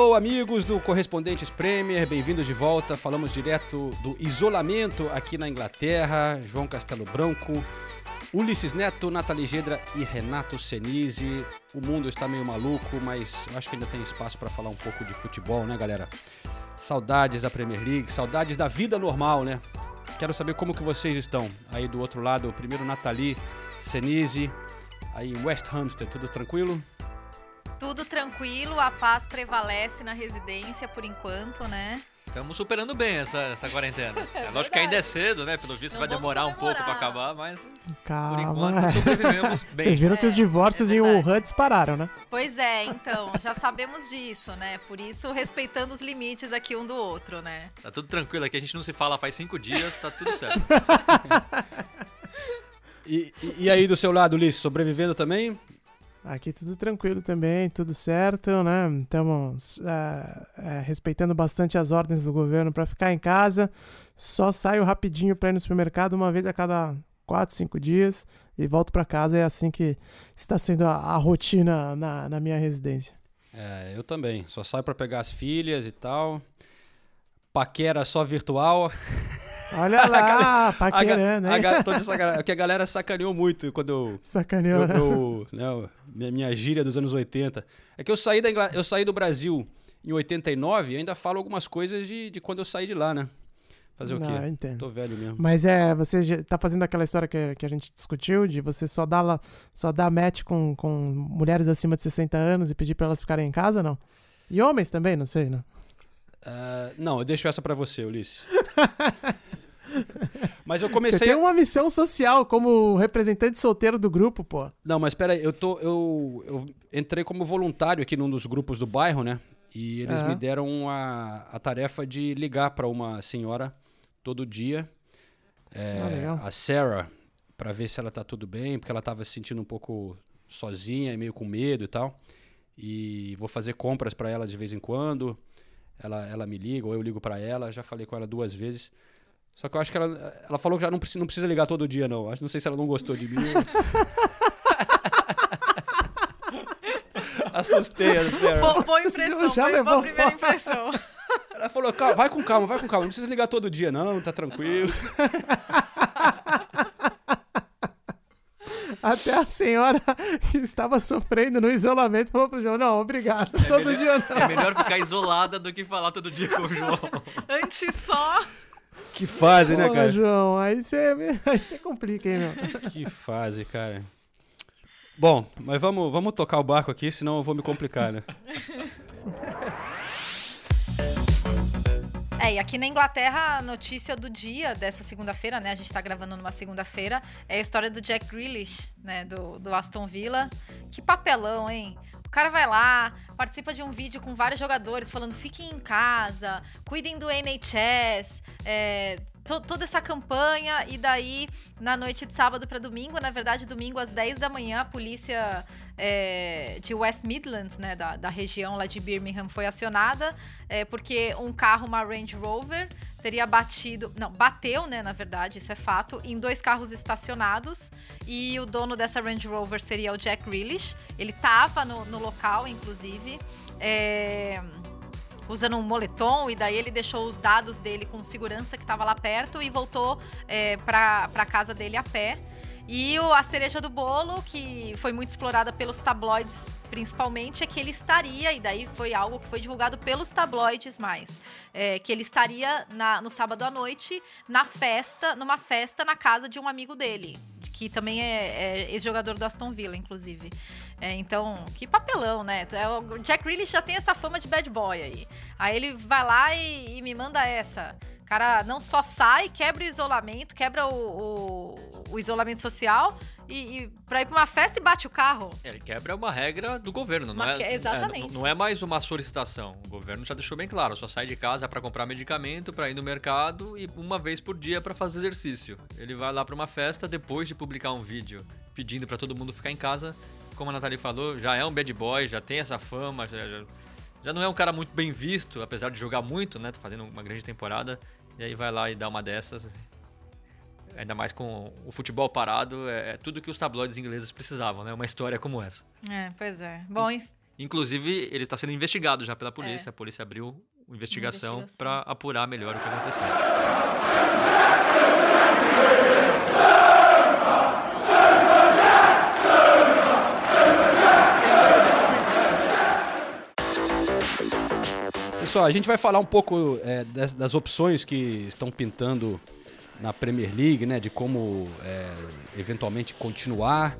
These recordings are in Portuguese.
Alô, amigos do Correspondentes Premier, bem-vindos de volta. Falamos direto do isolamento aqui na Inglaterra. João Castelo Branco, Ulisses Neto, Nathalie Gedra e Renato Senise. O mundo está meio maluco, mas eu acho que ainda tem espaço para falar um pouco de futebol, né, galera? Saudades da Premier League, saudades da vida normal, né? Quero saber como que vocês estão aí do outro lado. Primeiro Nathalie Senise, aí em West Hampstead, tudo tranquilo? Tudo tranquilo, a paz prevalece na residência por enquanto, né? Estamos superando bem essa, essa quarentena. É, lógico que ainda é cedo, né? Pelo visto Não vai vamos demorar um pouco pra acabar, mas por Calma. enquanto sobrevivemos bem. Vocês viram que os É, divórcios é em. Wuhan dispararam, né? Pois é, então, já sabemos disso, né? Por isso, respeitando os limites aqui um do outro, né? Tá tudo tranquilo aqui, a gente não se fala faz cinco dias, tá tudo certo. E, e- e aí do seu lado, Ulisses, sobrevivendo também? Aqui tudo tranquilo também, tudo certo, né? Estamos é, é, respeitando bastante as ordens do governo para ficar em casa. Só saio rapidinho para ir no supermercado uma vez a cada quatro, cinco dias e volto para casa. É assim que está sendo a, a rotina na, na minha residência. É, eu também. Só saio pra pegar as filhas e tal. Paquera só virtual. Olha lá, A, paquerando, a, tô de sacanagem, porque a galera sacaneou muito quando eu. Sacaneou, eu, né? eu- né, minha, gíria dos anos 80. É que eu saí, da Ingla- eu saí do Brasil em 89 e ainda falo algumas coisas de, de quando eu saí de lá, né? Fazer o Não, quê? eu entendo. Tô velho mesmo. Mas é, você tá fazendo aquela história que, que a gente discutiu, de você só dar, só dar match com, com mulheres acima de 60 anos e pedir pra elas ficarem em casa, não? E homens também, não sei, não? Ah, não, eu deixo essa pra você, Ulisses. Mas eu Você comecei. tem a- uma missão social como representante solteiro do grupo, pô. Não, mas peraí, eu tô. Eu, eu entrei como voluntário aqui num dos grupos do bairro, né? E eles Aham. me deram a, a tarefa de ligar pra uma senhora todo dia. é, Ah, a Sarah, pra ver se ela tá tudo bem, porque ela tava se sentindo um pouco sozinha e meio com medo e tal. E vou fazer compras pra ela de vez em quando. Ela, ela me liga, ou eu ligo pra ela, já falei com ela duas vezes. Só que eu acho que ela, ela falou que já não precisa, não precisa ligar todo dia, não. Acho, não sei se ela não gostou de mim. Assustei a Sarah. Boa, boa impressão, Já boa, primeira impressão. Ela falou, "Calma, vai com calma, vai com calma. Não precisa ligar todo dia, não, tá tranquilo. Até a senhora que estava sofrendo no isolamento falou pro João, não, obrigado, todo melhor- dia não. É melhor ficar isolada do que falar todo dia com o João. Antes só. Que fase, né, Pô, cara? João, aí você aí você complica, hein, meu? Que fase, cara. Bom, mas vamos, vamos tocar o barco aqui, senão eu vou me complicar, né? É, e aqui na Inglaterra, a notícia do dia dessa segunda-feira, né? A gente tá gravando numa segunda-feira, é a história do Jack Grealish, né? Do, do Aston Villa. Que papelão, hein? O cara vai lá, participa de um vídeo com vários jogadores falando fiquem em casa, cuidem do NHS, é, to- toda essa campanha. E daí, na noite de sábado para domingo, na verdade, domingo às 10 da manhã, a polícia é, de West Midlands, né, da, da região lá de Birmingham, foi acionada, é, porque um carro, uma Range Rover, teria batido, não, bateu, né, na verdade, isso é fato, em dois carros estacionados, e o dono dessa Range Rover seria o Jack Grealish, ele tava no, no local, inclusive, é, usando um moletom, e daí ele deixou os dados dele com segurança que estava lá perto e voltou é, para casa dele a pé. E o- a cereja do bolo, que foi muito explorada pelos tabloides principalmente, é que ele estaria, e daí foi algo que foi divulgado pelos tabloides mais, é, que ele estaria na- no sábado à noite na festa, numa festa na casa de um amigo dele, que também é, é ex-jogador do Aston Villa, inclusive. É, então, que papelão, né? É, O Jack Grealish já tem essa fama de bad boy aí. Aí ele vai lá e, e me manda essa. O cara não só sai, quebra o isolamento, quebra o, o- o isolamento social e, e pra ir pra uma festa e bate o carro. Ele quebra uma regra do governo, não Uma é? é, exatamente. não- não é mais uma solicitação. O governo já deixou bem claro, só sai de casa pra comprar medicamento, pra ir no mercado e uma vez por dia pra fazer exercício. Ele vai lá pra uma festa depois de publicar um vídeo pedindo pra todo mundo ficar em casa. Como a Nathalie falou, já é um bad boy, já tem essa fama, já, já, já não é um cara muito bem visto, apesar de jogar muito, né? Tá fazendo uma grande temporada. E aí vai lá e dá uma dessas. Ainda mais com o futebol parado, é, é tudo que os tabloides ingleses precisavam, né? Uma história como essa. É, pois é. Bom, enfim. Inclusive, ele está sendo investigado já pela polícia. A polícia abriu uma investigação investigação. para apurar melhor o que aconteceu. Pessoal, a gente vai falar um pouco é, das, das opções que estão pintando na Premier League, né? De como é, eventualmente continuar.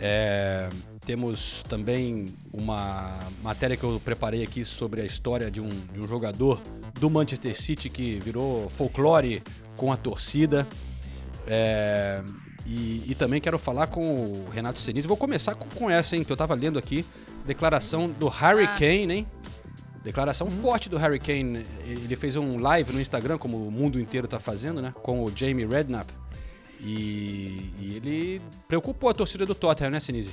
É, temos também uma matéria que eu preparei aqui sobre a história de um, de um jogador do Manchester City que virou folclore com a torcida. É, e, e também quero falar com o Renato Senise. Vou começar com, com essa, hein? Que eu tava lendo aqui. Declaração do Harry Ah. Kane, hein? Declaração forte do Harry Kane. Ele fez um live no Instagram, como o mundo inteiro tá fazendo, né? Com o Jamie Redknapp. E, e ele preocupou a torcida do Tottenham, né, Sinise?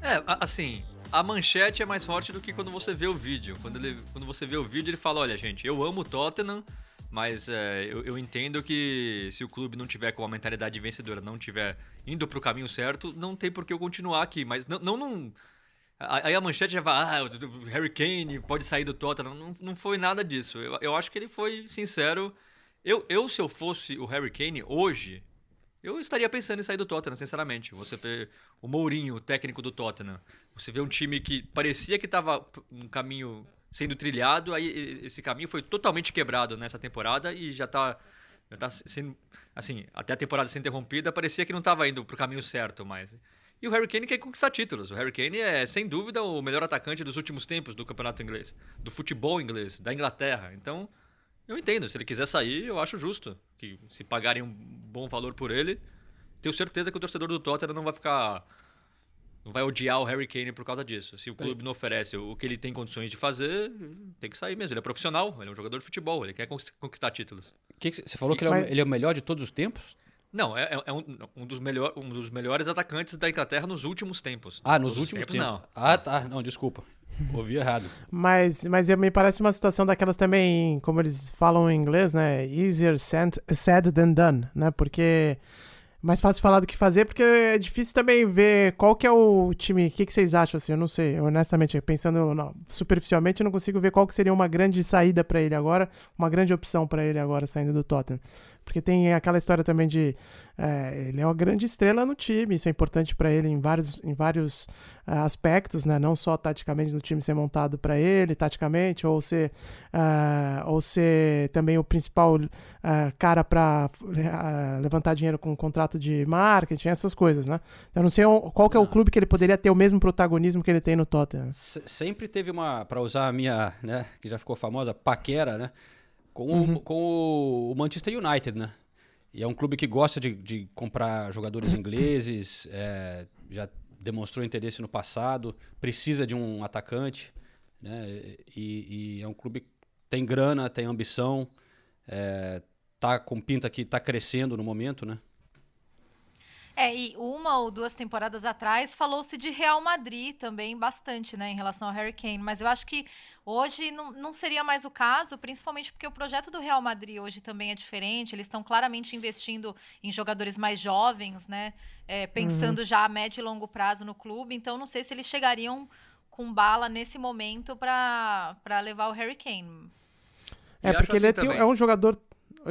É, assim, a manchete é mais forte do que quando você vê o vídeo. Quando, ele, quando você vê o vídeo, ele fala: olha, gente, eu amo o Tottenham, mas é, eu, eu entendo que se o clube não tiver com a mentalidade vencedora, não tiver indo pro caminho certo, não tem por que eu continuar aqui. Mas não. não, não Aí a manchete já vai, ah, o Harry Kane pode sair do Tottenham. Não, não foi nada disso. Eu, eu acho que ele foi sincero. Eu, eu, se eu fosse o Harry Kane hoje, eu estaria pensando em sair do Tottenham, sinceramente. Você vê o Mourinho, o técnico do Tottenham. Você vê um time que parecia que estava um caminho sendo trilhado, aí esse caminho foi totalmente quebrado nessa temporada e já tá, já tá sendo. Assim, até a temporada ser interrompida, parecia que não estava indo pro caminho certo mais. E o Harry Kane quer conquistar títulos. O Harry Kane é, sem dúvida, o melhor atacante dos últimos tempos do campeonato inglês, do futebol inglês, da Inglaterra. Então, eu entendo. Se ele quiser sair, eu acho justo. Que se pagarem um bom valor por ele, tenho certeza que o torcedor do Tottenham não vai ficar. Não vai odiar o Harry Kane por causa disso. Se o clube não oferece o que ele tem condições de fazer, tem que sair mesmo. Ele é profissional, ele é um jogador de futebol, ele quer conquist- conquistar títulos. Que que você falou que ele é, o, ele é o melhor de todos os tempos? Não, é, é um, um dos melhor, um dos melhores atacantes da Inglaterra nos últimos tempos. Ah, nos Todos os últimos tempos. Não. Ah, tá. Não, desculpa. Ouvi errado. Mas, mas me parece uma situação daquelas também, como eles falam em inglês, né? Easier said, said than done, né? Porque mais fácil falar do que fazer, porque é difícil também ver qual que é o time. O que, que vocês acham, assim? Eu não sei. Honestamente, pensando não, superficialmente, eu não consigo ver qual que seria uma grande saída pra ele agora, uma grande opção pra ele agora saindo do Tottenham. Porque tem aquela história também de. é, ele é uma grande estrela no time, isso é importante pra ele em vários, em vários ah, aspectos, né? Não só taticamente do time ser montado pra ele, taticamente, ou ser, ah, ou ser também o principal ah, cara pra ah, levantar dinheiro com um contrato de marketing, essas coisas, né? Eu não sei qual que é o clube que ele poderia ter o mesmo protagonismo que ele tem no Tottenham. Se- sempre teve uma, para usar a minha, né, que já ficou famosa, paquera, né, com, o, com o Manchester United, né? E é um clube que gosta de, de comprar jogadores ingleses, é, já demonstrou interesse no passado, precisa de um atacante, né? E, e é um clube que tem grana, tem ambição, é, tá com pinta que tá crescendo no momento, né? É, e uma ou duas temporadas atrás falou-se de Real Madrid também bastante, né, em relação ao Harry Kane. Mas eu acho que hoje não, não seria mais o caso, principalmente porque o projeto do Real Madrid hoje também é diferente. Eles estão claramente investindo em jogadores mais jovens, né, é, pensando já a médio e longo prazo no clube. Então não sei se eles chegariam com bala nesse momento para levar o Harry Kane. É, porque ele assim é, tem- também. é um jogador.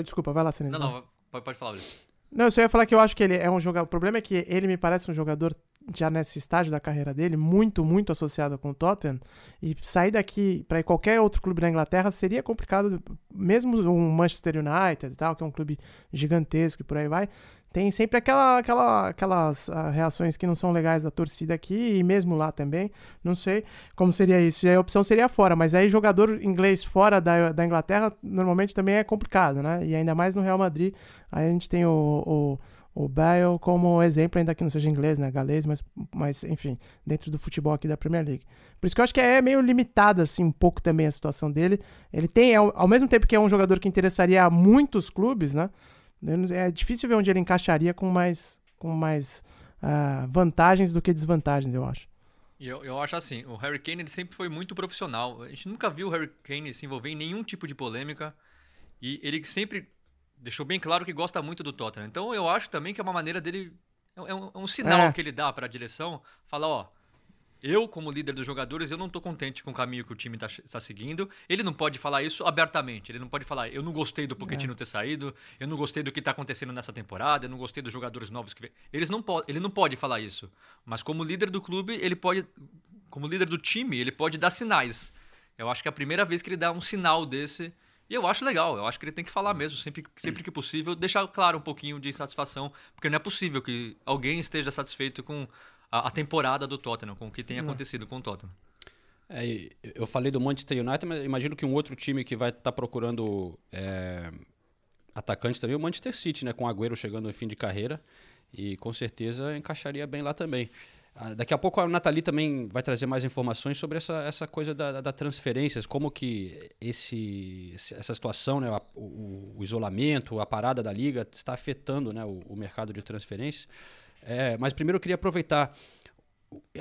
Desculpa, vai lá, Senna. Não, não, pode, pode falar, Luiz. Não, eu só ia falar que eu acho que ele é um jogador. O problema é que ele me parece um jogador, já nesse estágio da carreira dele, muito, muito associado com o Tottenham. E sair daqui para qualquer outro clube da Inglaterra seria complicado, mesmo um Manchester United e tal, que é um clube gigantesco e por aí vai. Tem sempre aquela, aquela, aquelas ah, reações que não são legais da torcida aqui e mesmo lá também. Não sei como seria isso. E aí a opção seria fora, mas aí jogador inglês fora da, da Inglaterra normalmente também é complicado, né? E ainda mais no Real Madrid. Aí a gente tem o, o o Bale como exemplo, ainda que não seja inglês, né, galês, mas, mas enfim, dentro do futebol aqui da Premier League. Por isso que eu acho que é meio limitada, assim, um pouco também a situação dele. Ele tem, ao, ao mesmo tempo que é um jogador que interessaria a muitos clubes, né, é difícil ver onde ele encaixaria com mais, com mais uh, vantagens do que desvantagens, eu acho. Eu, eu acho assim, o Harry Kane ele sempre foi muito profissional. A gente nunca viu o Harry Kane se envolver em nenhum tipo de polêmica. E ele sempre deixou bem claro que gosta muito do Tottenham. Então eu acho também que é uma maneira dele. É um, é um sinal é. que ele dá para a direção. Falar, ó. Eu, como líder dos jogadores, eu não estou contente com o caminho que o time está tá seguindo. Ele não pode falar isso abertamente. Ele não pode falar, eu não gostei do Pochettino é. ter saído, eu não gostei do que está acontecendo nessa temporada, eu não gostei dos jogadores novos que Eles não ele não pode falar isso. Mas como líder do clube, ele pode, como líder do time, ele pode dar sinais. Eu acho que é a primeira vez que ele dá um sinal desse e eu acho legal, eu acho que ele tem que falar mesmo, sempre, sempre que possível, deixar claro um pouquinho de insatisfação, porque não é possível que alguém esteja satisfeito com a, a temporada do Tottenham, com o que tem não. acontecido com o Tottenham. É, eu falei do Manchester United, mas imagino que um outro time que vai estar tá procurando é, atacantes também é o Manchester City, né? Com o Agüero chegando no fim de carreira. E com certeza encaixaria bem lá também. Ah, daqui a pouco a Nathalie também vai trazer mais informações sobre essa, essa coisa da, da transferências, como que esse, essa situação, né, o, o, isolamento, a parada da liga está afetando né, o, o mercado de transferências. É, mas primeiro eu queria aproveitar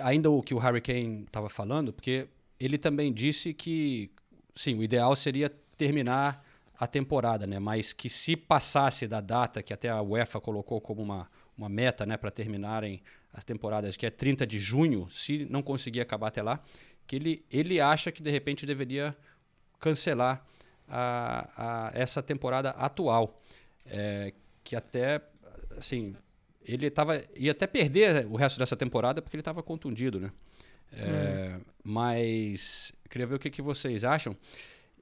ainda o que o Harry Kane estava falando, porque ele também disse que sim, o ideal seria terminar a temporada, né, mas que se passasse da data que até a UEFA colocou como uma, uma meta né, para terminarem as temporadas, que é 30 de junho, se não conseguir acabar até lá, que ele, ele acha que de repente deveria cancelar a, a essa temporada atual. É, que até, assim, ele tava, ia até perder o resto dessa temporada porque ele estava contundido, né? É, hum. Mas queria ver o que, que vocês acham.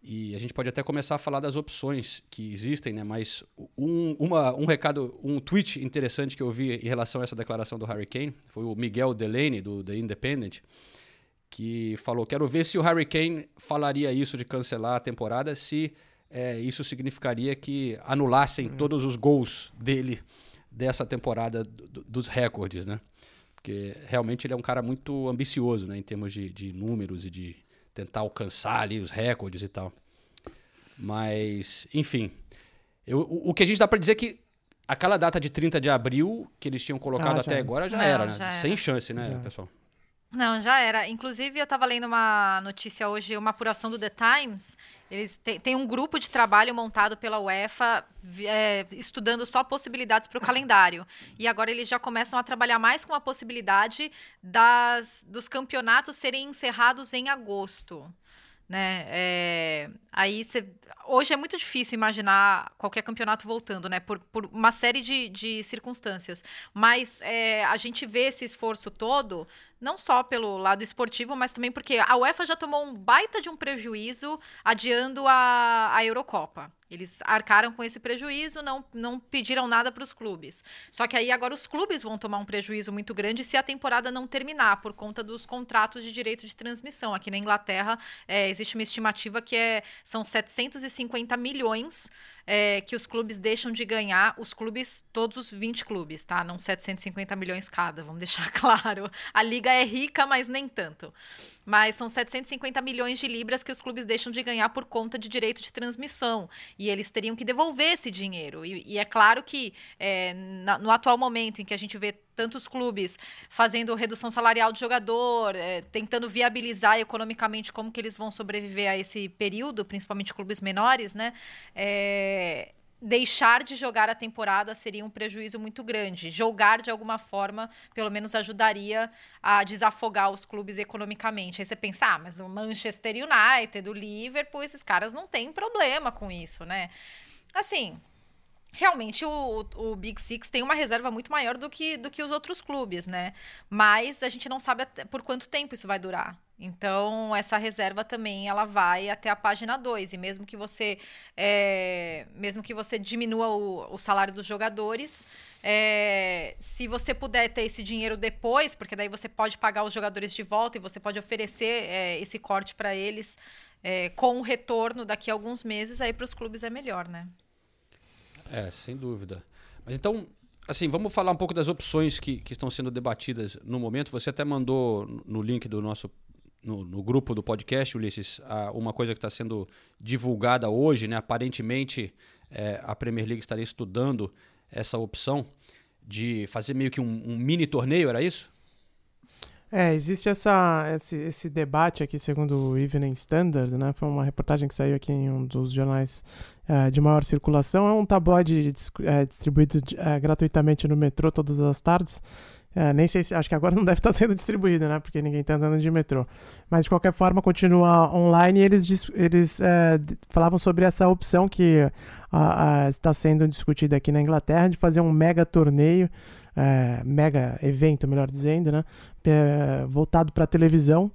E a gente pode até começar a falar das opções que existem, né? Mas um, uma, um recado, um tweet interessante que eu vi em relação a essa declaração do Harry Kane foi o Miguel Delaney, do The Independent, que falou: Quero ver se o Harry Kane falaria isso de cancelar a temporada, se é, isso significaria que anulassem uhum. todos os gols dele dessa temporada do, dos recordes, né? Porque realmente ele é um cara muito ambicioso, né? Em termos de, de números e de tentar alcançar ali os recordes e tal. Mas, enfim. Eu, o, o, que a gente dá para dizer é que aquela data de 30 de abril que eles tinham colocado ah, até agora já Não, era, né? Já Sem era. chance, né, já. pessoal? Não, já era. Inclusive, eu estava lendo uma notícia hoje, uma apuração do The Times. Eles têm um grupo de trabalho montado pela UEFA, é, estudando só possibilidades para o calendário. E agora eles já começam a trabalhar mais com a possibilidade das, dos campeonatos serem encerrados em agosto. Né? É, aí você hoje é muito difícil imaginar qualquer campeonato voltando, né? Por, por uma série de, de circunstâncias. Mas é, a gente vê esse esforço todo, não só pelo lado esportivo, mas também porque a UEFA já tomou um baita de um prejuízo adiando a, a Eurocopa. Eles arcaram com esse prejuízo, não, não pediram nada para os clubes. Só que aí agora os clubes vão tomar um prejuízo muito grande se a temporada não terminar, por conta dos contratos de direito de transmissão. Aqui na Inglaterra é, existe uma estimativa que é, são 750 milhões é, que os clubes deixam de ganhar, os clubes, todos os 20 clubes, tá? Não 750 milhões cada, vamos deixar claro. A liga é rica, mas nem tanto. Mas são 750 milhões de libras que os clubes deixam de ganhar por conta de direito de transmissão. E eles teriam que devolver esse dinheiro. E, e é claro que é, na, no atual momento em que a gente vê tantos clubes fazendo redução salarial de jogador, é, tentando viabilizar economicamente como que eles vão sobreviver a esse período, principalmente clubes menores, né? É, deixar de jogar a temporada seria um prejuízo muito grande. Jogar de alguma forma, pelo menos ajudaria a desafogar os clubes economicamente. Aí você pensa, ah, mas o Manchester United, o Liverpool, esses caras não têm problema com isso, né? Assim, realmente o, o Big Six tem uma reserva muito maior do que, do que os outros clubes, né? Mas a gente não sabe por quanto tempo isso vai durar. Então, essa reserva também ela vai até a página 2. E mesmo que você é, mesmo que você diminua o, o salário dos jogadores, é, se você puder ter esse dinheiro depois, porque daí você pode pagar os jogadores de volta e você pode oferecer é, esse corte para eles com o retorno daqui a alguns meses, aí para os clubes é melhor, né? É, sem dúvida. Mas então, assim, vamos falar um pouco das opções que, que estão sendo debatidas no momento. Você até mandou no link do nosso no, no, grupo do podcast, Ulisses, uma coisa que está sendo divulgada hoje, né? Aparentemente, é, a Premier League estaria estudando essa opção de fazer meio que um, um mini torneio, era isso? É, existe essa, esse, esse, debate aqui, segundo o Evening Standard, né? Foi uma reportagem que saiu aqui em um dos jornais uh, de maior circulação. É um tabloide uh, distribuído uh, gratuitamente no metrô todas as tardes. É, nem sei se. Acho que agora não deve estar sendo distribuído, né? Porque ninguém está andando de metrô. Mas de qualquer forma, continua online e eles, eles é, falavam sobre essa opção que está sendo discutida aqui na Inglaterra de fazer um mega torneio, é, mega evento, melhor dizendo, né? É, voltado para televisão,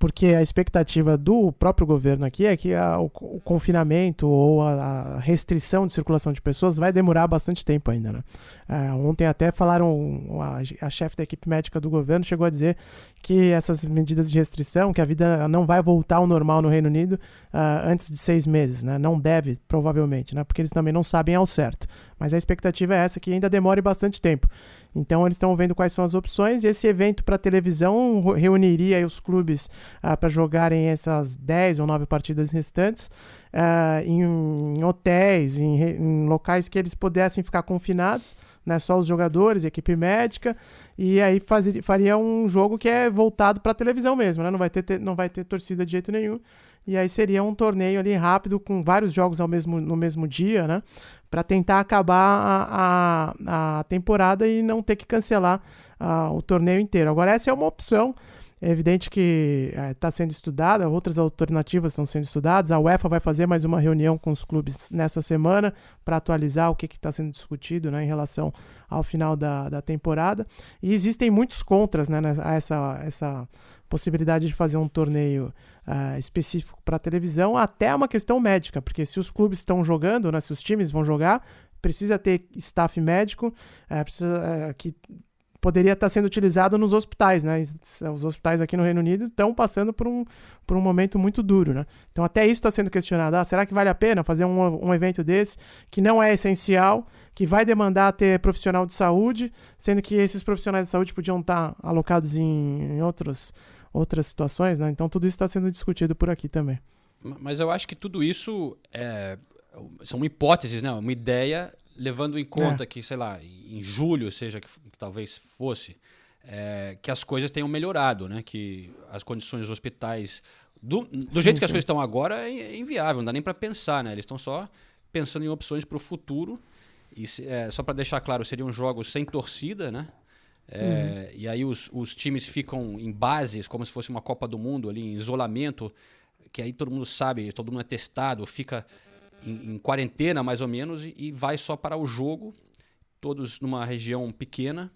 porque a expectativa do próprio governo aqui é que a, o, o, confinamento ou a, a, restrição de circulação de pessoas vai demorar bastante tempo ainda. Né? É, ontem até falaram, a, a chefe da equipe médica do governo chegou a dizer que essas medidas de restrição, que a vida não vai voltar ao normal no Reino Unido uh, antes de seis meses, né? não deve, provavelmente, né? porque eles também não sabem ao certo. Mas a expectativa é essa, que ainda demore bastante tempo. Então eles estão vendo quais são as opções e esse evento para televisão reuniria os clubes uh, para jogarem essas 10 ou 9 partidas restantes em, em, hotéis, em, em, locais que eles pudessem ficar confinados, né, só os jogadores, equipe médica, e aí fazer, faria um jogo que é voltado para televisão mesmo, né, não, vai ter, não vai ter torcida de jeito nenhum. E aí seria um torneio ali rápido com vários jogos ao mesmo, no mesmo dia, né? para tentar acabar a, a, a, temporada e não ter que cancelar uh, o torneio inteiro. Agora, essa é uma opção. É evidente que está é, sendo estudada, outras alternativas estão sendo estudadas. A UEFA vai fazer mais uma reunião com os clubes nessa semana para atualizar o que está sendo discutido né, em relação ao final da, da temporada. E existem muitos contras né, a essa, essa possibilidade de fazer um torneio uh, específico para televisão, até uma questão médica, porque se os clubes estão jogando, né, se os times vão jogar, precisa ter staff médico, uh, precisa, uh, que poderia estar sendo utilizado nos hospitais, né? Os hospitais aqui no Reino Unido estão passando por um, por um momento muito duro, né? Então até isso está sendo questionado. Ah, será que vale a pena fazer um, um evento desse que não é essencial, que vai demandar ter profissional de saúde, sendo que esses profissionais de saúde podiam estar alocados em, em outros outras situações, né? Então tudo isso está sendo discutido por aqui também. Mas eu acho que tudo isso é, são hipóteses, né? Uma ideia levando em conta é. que, sei lá, em julho, seja que, que talvez fosse, é, que as coisas tenham melhorado, né? Que as condições dos hospitais, do, do sim, jeito que sim. as coisas estão agora, é inviável, não dá nem para pensar, né? Eles estão só pensando em opções para o futuro. E é, só para deixar claro, seriam jogos sem torcida, né? É, uhum. E aí os, os times ficam em bases, como se fosse uma Copa do Mundo, ali em isolamento, que aí todo mundo sabe, todo mundo é testado, fica em, em quarentena mais ou menos e, e, vai só para o jogo, todos numa região pequena.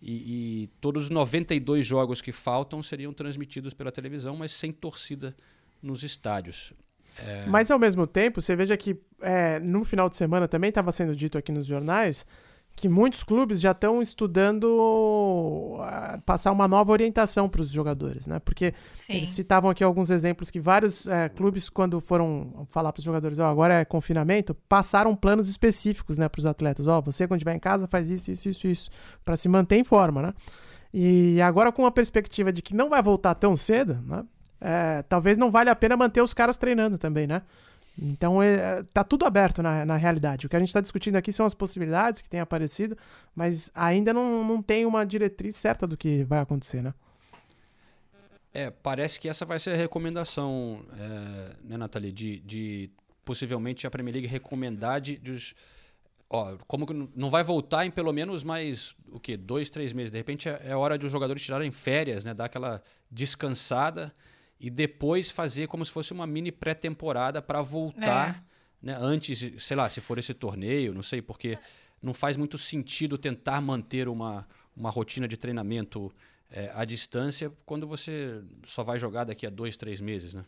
E, e, todos os 92 jogos que faltam seriam transmitidos pela televisão, mas sem torcida nos estádios. É... Mas ao mesmo tempo, você veja que é, no final de semana também estava sendo dito aqui nos jornais que muitos clubes já estão estudando uh, passar uma nova orientação para os jogadores, né? Porque Sim. eles citavam aqui alguns exemplos que vários uh, clubes, quando foram falar para os jogadores, oh, agora é confinamento, passaram planos específicos, né, para os atletas. Ó, oh, você quando estiver em casa faz isso, isso, isso, isso, para se manter em forma, né? E agora com a perspectiva de que não vai voltar tão cedo, né? É, talvez não valha a pena manter os caras treinando também, né? Então é, tá tudo aberto na, na realidade. O que a gente está discutindo aqui são as possibilidades que têm aparecido, mas ainda não, não tem uma diretriz certa do que vai acontecer, né? É, parece que essa vai ser a recomendação, é, né, Nathalie, de, de possivelmente a Premier League recomendar de, dos. Ó, como que não vai voltar em pelo menos mais o que dois, três meses. De repente é, é hora de os jogadores tirarem férias, né? Dar aquela descansada e depois fazer como se fosse uma mini pré-temporada para voltar, é. né? Antes, sei lá, se for esse torneio, não sei, porque não faz muito sentido tentar manter uma, uma rotina de treinamento é, à distância quando você só vai jogar daqui a dois, três meses, né?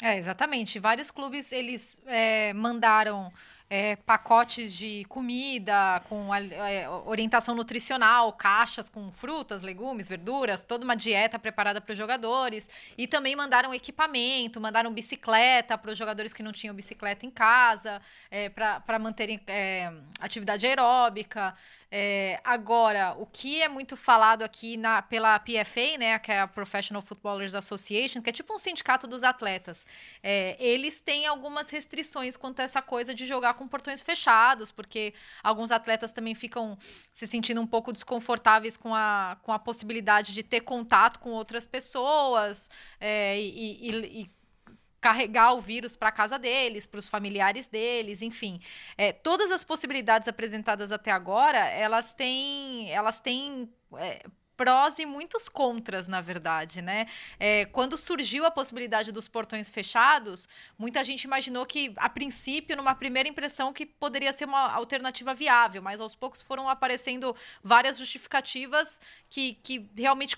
É, exatamente. Vários clubes, eles é, mandaram é, pacotes de comida com é, orientação nutricional, caixas com frutas, legumes, verduras, toda uma dieta preparada para os jogadores. E também mandaram equipamento, mandaram bicicleta para os jogadores que não tinham bicicleta em casa, é, para manterem é, atividade aeróbica. É, agora, o que é muito falado aqui na, pela PFA, né, que é a Professional Footballers Association, que é tipo um sindicato dos atletas, é, eles têm algumas restrições quanto a essa coisa de jogar com portões fechados, porque alguns atletas também ficam se sentindo um pouco desconfortáveis com a, com a possibilidade de ter contato com outras pessoas é, e, e, e carregar o vírus para casa deles, para os familiares deles, enfim, é, todas as possibilidades apresentadas até agora, elas têm, elas têm é, prós e muitos contras, na verdade, né? É, quando surgiu a possibilidade dos portões fechados, muita gente imaginou que, a princípio, numa primeira impressão, que poderia ser uma alternativa viável, mas aos poucos foram aparecendo várias justificativas que, que realmente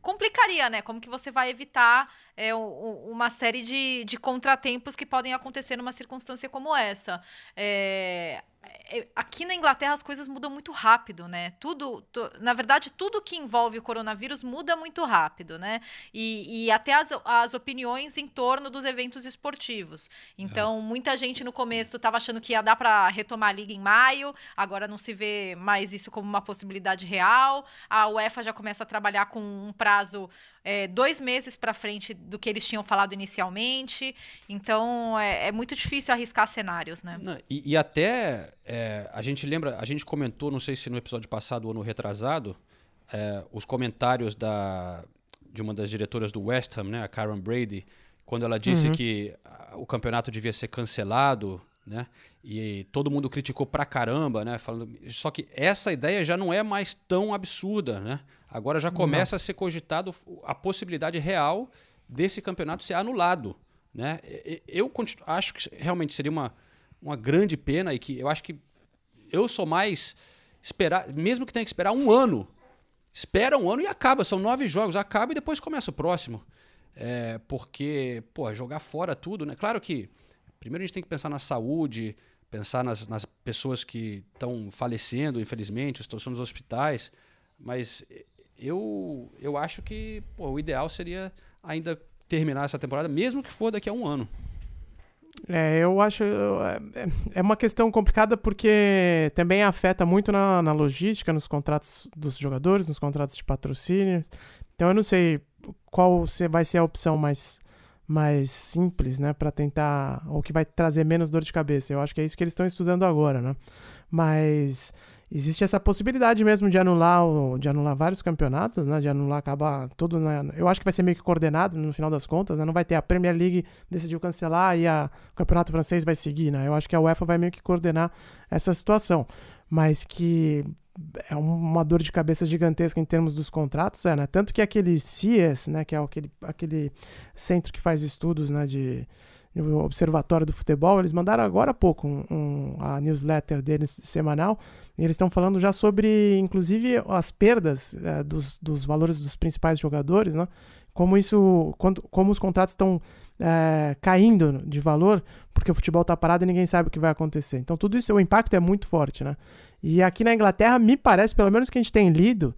complicaria, né? Como que você vai evitar é, uma série de, de contratempos que podem acontecer numa circunstância como essa? É, é, aqui na Inglaterra as coisas mudam muito rápido, né? Tudo, tu, na verdade, tudo que envolve o coronavírus muda muito rápido, né? E, e até as, as opiniões em torno dos eventos esportivos. Então, é. muita gente no começo estava achando que ia dar para retomar a liga em maio, agora não se vê mais isso como uma possibilidade real. A UEFA já começa a trabalhar com um prazo é, dois meses para frente do que eles tinham falado inicialmente. Então é, é muito difícil arriscar cenários, né? Não, e, e, até é, a gente lembra, a gente comentou, não sei se no episódio passado ou no retrasado, é, os comentários da, de uma das diretoras do West Ham, né, a Karen Brady, quando ela disse uhum. que o campeonato devia ser cancelado, né? E todo mundo criticou pra caramba, né? Falando, só que essa ideia já não é mais tão absurda, né? Agora já começa Não. a ser cogitado a possibilidade real desse campeonato ser anulado. Né? Eu acho que realmente seria uma, uma grande pena e que eu acho que eu sou mais esperar, mesmo que tenha que esperar um ano. Espera um ano e acaba, são nove jogos, acaba e depois começa o próximo. É, porque, pô, jogar fora tudo, né? Claro que primeiro a gente tem que pensar na saúde, pensar nas, nas pessoas que estão falecendo, infelizmente, estão nos hospitais, mas eu, eu acho que pô, o ideal seria ainda terminar essa temporada, mesmo que for daqui a um ano. É, eu acho. É, é uma questão complicada porque também afeta muito na, na logística, nos contratos dos jogadores, nos contratos de patrocínio. Então eu não sei qual vai ser a opção mais, mais simples, né, para tentar. ou que vai trazer menos dor de cabeça. Eu acho que é isso que eles estão estudando agora, né? Mas existe essa possibilidade mesmo de anular, o, de anular vários campeonatos, né? De anular, acabar tudo. Né? Eu acho que vai ser meio que coordenado no final das contas, né? Não vai ter a Premier League decidiu cancelar e a, o campeonato francês vai seguir, né? Eu acho que a UEFA vai meio que coordenar essa situação. Mas que é uma dor de cabeça gigantesca em termos dos contratos, é, né? Tanto que aquele CIES, né? Que é aquele, aquele centro que faz estudos, né? De no Observatório do Futebol, eles mandaram agora há pouco um, um, a newsletter deles semanal, e eles estão falando já sobre, inclusive, as perdas é, dos, dos valores dos principais jogadores, né? como isso, quando, como os contratos estão é, caindo de valor, porque o futebol está parado e ninguém sabe o que vai acontecer. Então tudo isso, o impacto é muito forte, né? E aqui na Inglaterra, me parece, pelo menos que a gente tem lido,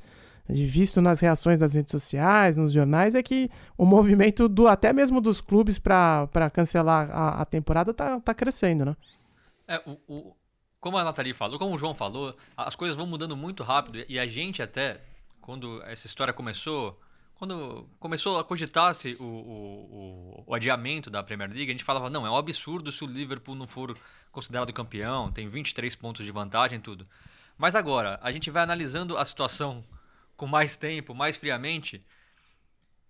visto nas reações das redes sociais, nos jornais, é que o movimento do até mesmo dos clubes para cancelar a, a, temporada tá, tá crescendo, né? É, o, o, como a Nathalie falou, como o João falou, as coisas vão mudando muito rápido e a gente até, quando essa história começou, quando começou a cogitar-se o, o, o, adiamento da Premier League, a gente falava, não, é um absurdo se o Liverpool não for considerado campeão, tem 23 pontos de vantagem tudo. Mas agora, a gente vai analisando a situação com mais tempo, mais friamente,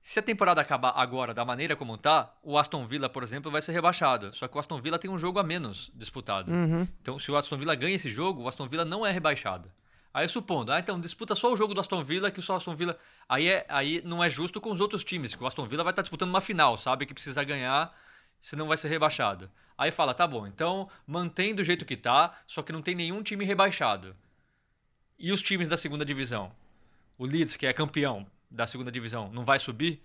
se a temporada acabar agora da maneira como está, o Aston Villa, por exemplo, vai ser rebaixado. Só que o Aston Villa tem um jogo a menos disputado. Uhum. Então, se o Aston Villa ganha esse jogo, o Aston Villa não é rebaixado. Aí supondo, ah, então disputa só o jogo do Aston Villa, que o Aston Villa. Aí, é, aí não é justo com os outros times, que o Aston Villa vai estar disputando uma final, sabe? Que precisa ganhar, senão vai ser rebaixado. Aí fala, tá bom, então mantém do jeito que tá, só que não tem nenhum time rebaixado. E os times da segunda divisão? O Leeds, que é campeão, da segunda divisão não vai subir,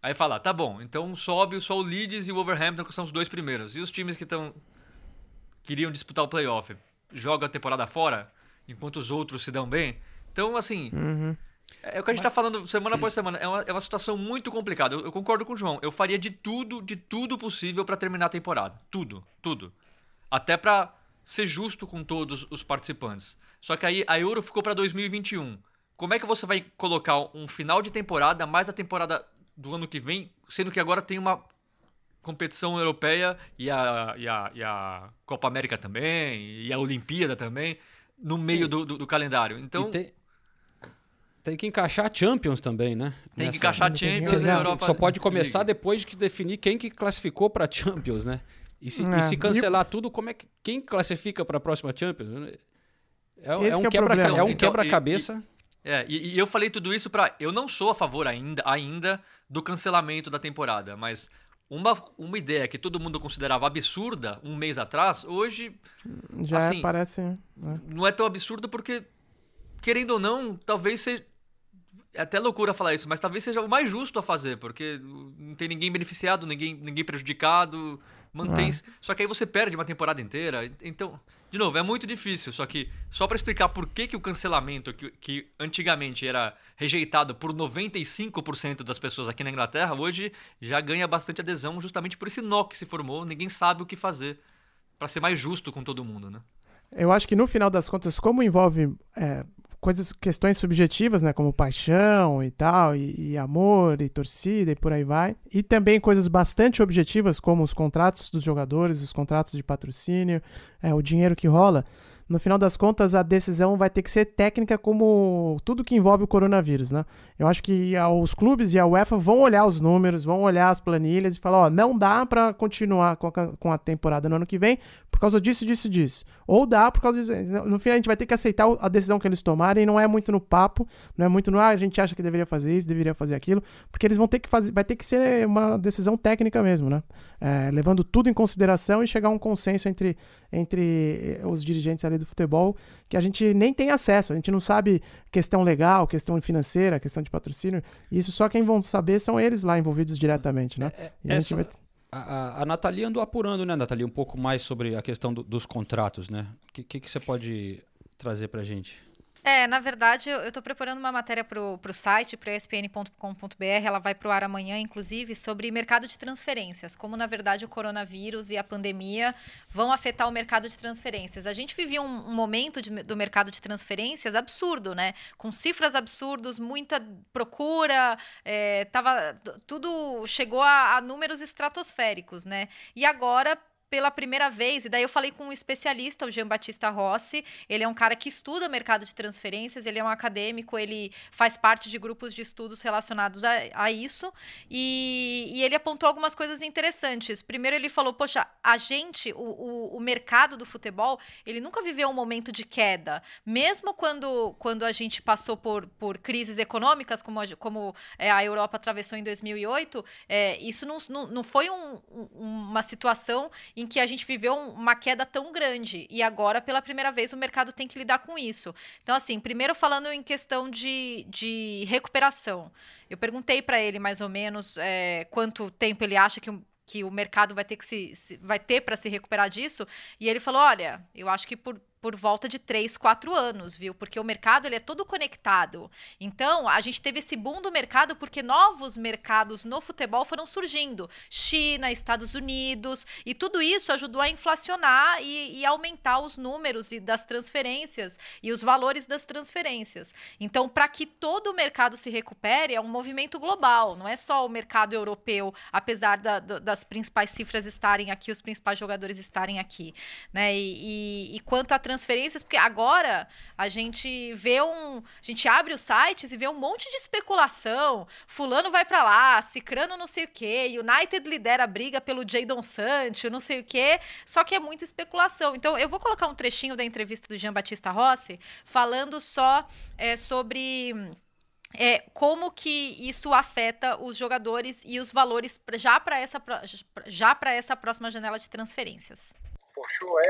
aí fala, tá bom, então sobe só o Leeds e o Wolverhampton, que são os dois primeiros. E os times que estão queriam disputar o playoff, jogam a temporada fora, enquanto os outros se dão bem. Então, assim, Uhum. é o que a gente tá falando semana após semana. É uma, é uma situação muito complicada. Eu, eu concordo com o João. Eu faria de tudo, de tudo possível pra terminar a temporada. Tudo, tudo. Até pra ser justo com todos os participantes. Só que aí a Euro ficou pra 2021. Como é que você vai colocar um final de temporada mais a temporada do ano que vem, sendo que agora tem uma competição europeia e a, e a, e a Copa América também, e a Olimpíada também, no meio do, do- do calendário. Então, E tem, tem que encaixar a Champions também, né? tem que Nessa- encaixar Tem que- Champions e a Exato. Europa. Só pode começar League. depois de definir quem que classificou para Champions, né? E se, É. e se cancelar tudo, como é que quem classifica para a próxima Champions? É, é um que é o quebra problema. é um Então, quebra-cabeça. É, e, e eu falei tudo isso pra. Eu não sou a favor ainda, ainda do cancelamento da temporada, mas uma, uma ideia que todo mundo considerava absurda um mês atrás, hoje Já Assim, parece. né? não é tão absurdo porque, querendo ou não, talvez seja. É até loucura falar isso, mas talvez seja o mais justo a fazer, porque não tem ninguém beneficiado, ninguém, ninguém prejudicado, mantém. Só que aí você perde uma temporada inteira. Então, de novo, é muito difícil. Só que, só para explicar por que, que o cancelamento, que, que antigamente era rejeitado por 95% das pessoas aqui na Inglaterra, hoje já ganha bastante adesão justamente por esse nó que se formou. Ninguém sabe o que fazer para ser mais justo com todo mundo, né? Eu acho que no final das contas, como envolve é, coisas, questões subjetivas, né, como paixão e tal, e, e amor e torcida e por aí vai, e também coisas bastante objetivas como os contratos dos jogadores, os contratos de patrocínio, é, o dinheiro que rola. No final das contas, a decisão vai ter que ser técnica, como tudo que envolve o coronavírus, né? Eu acho que a- os clubes e a UEFA vão olhar os números, vão olhar as planilhas e falar: ó, não dá pra continuar com a, temporada no ano que vem por causa disso, disso, disso. Ou dá por causa disso. No fim, a gente vai ter que aceitar a decisão que eles tomarem. Não é muito no papo, não é muito no ah, a gente acha que deveria fazer isso, deveria fazer aquilo, porque eles vão ter que fazer, vai ter que ser uma decisão técnica mesmo, né? É, levando tudo em consideração e chegar a um consenso entre, entre eh, os dirigentes ali do futebol que a gente nem tem acesso, a gente não sabe questão legal, questão financeira, questão de patrocínio. Isso só quem vão saber são eles lá envolvidos diretamente, né? E a gente vai- A, a, a Nathalie andou apurando, né, Nathalie, um pouco mais sobre a questão do- dos contratos, né? O que, que, que você pode trazer pra gente? É, na verdade, eu estou preparando uma matéria para o site, para espn.com.br, ela vai para o ar amanhã, inclusive, sobre mercado de transferências, como, na verdade, o coronavírus e a pandemia vão afetar o mercado de transferências. A gente vivia um, um momento de- do mercado de transferências absurdo, né? Com cifras absurdos, muita procura, é, tava, tudo chegou a, a números estratosféricos, né? E agora pela primeira vez, e daí eu falei com um especialista, o Jean Batista Rossi, ele é um cara que estuda mercado de transferências, ele é um acadêmico, ele faz parte de grupos de estudos relacionados a, a isso, e, e ele apontou algumas coisas interessantes. Primeiro ele falou, poxa, a gente, o, o, o mercado do futebol, ele nunca viveu um momento de queda, mesmo quando, quando a gente passou por, por crises econômicas, como, a, como é, a Europa atravessou em 2008, é, isso não, não, não foi um- um- uma situação em que a gente viveu um- uma queda tão grande. E agora, pela primeira vez, o mercado tem que lidar com isso. Então, assim, primeiro falando em questão de, de recuperação. Eu perguntei para ele mais ou menos é, quanto tempo ele acha que o, que o mercado vai ter que se, se- vai ter para se recuperar disso. E ele falou: olha, eu acho que por por volta de 3, 4 anos, viu? Porque o mercado ele é todo conectado. Então, a gente teve esse boom do mercado porque novos mercados no futebol foram surgindo. China, Estados Unidos, e tudo isso ajudou a inflacionar e, e aumentar os números e das transferências e os valores das transferências. Então, para que todo o mercado se recupere, é um movimento global, não é só o mercado europeu, apesar da- da- das principais cifras estarem aqui, os principais jogadores estarem aqui. Né? E, e- e quanto a transferências, porque agora a gente vê um. A gente abre os sites e vê um monte de especulação. Fulano vai para lá, Cicrano não sei o quê, United lidera a briga pelo Jadon Sancho, não sei o quê. Só que é muita especulação. Então, eu vou colocar um trechinho da entrevista do Jean Batista Rossi falando só é, sobre é, como que isso afeta os jogadores e os valores já para essa, já essa próxima janela de transferências. Sure.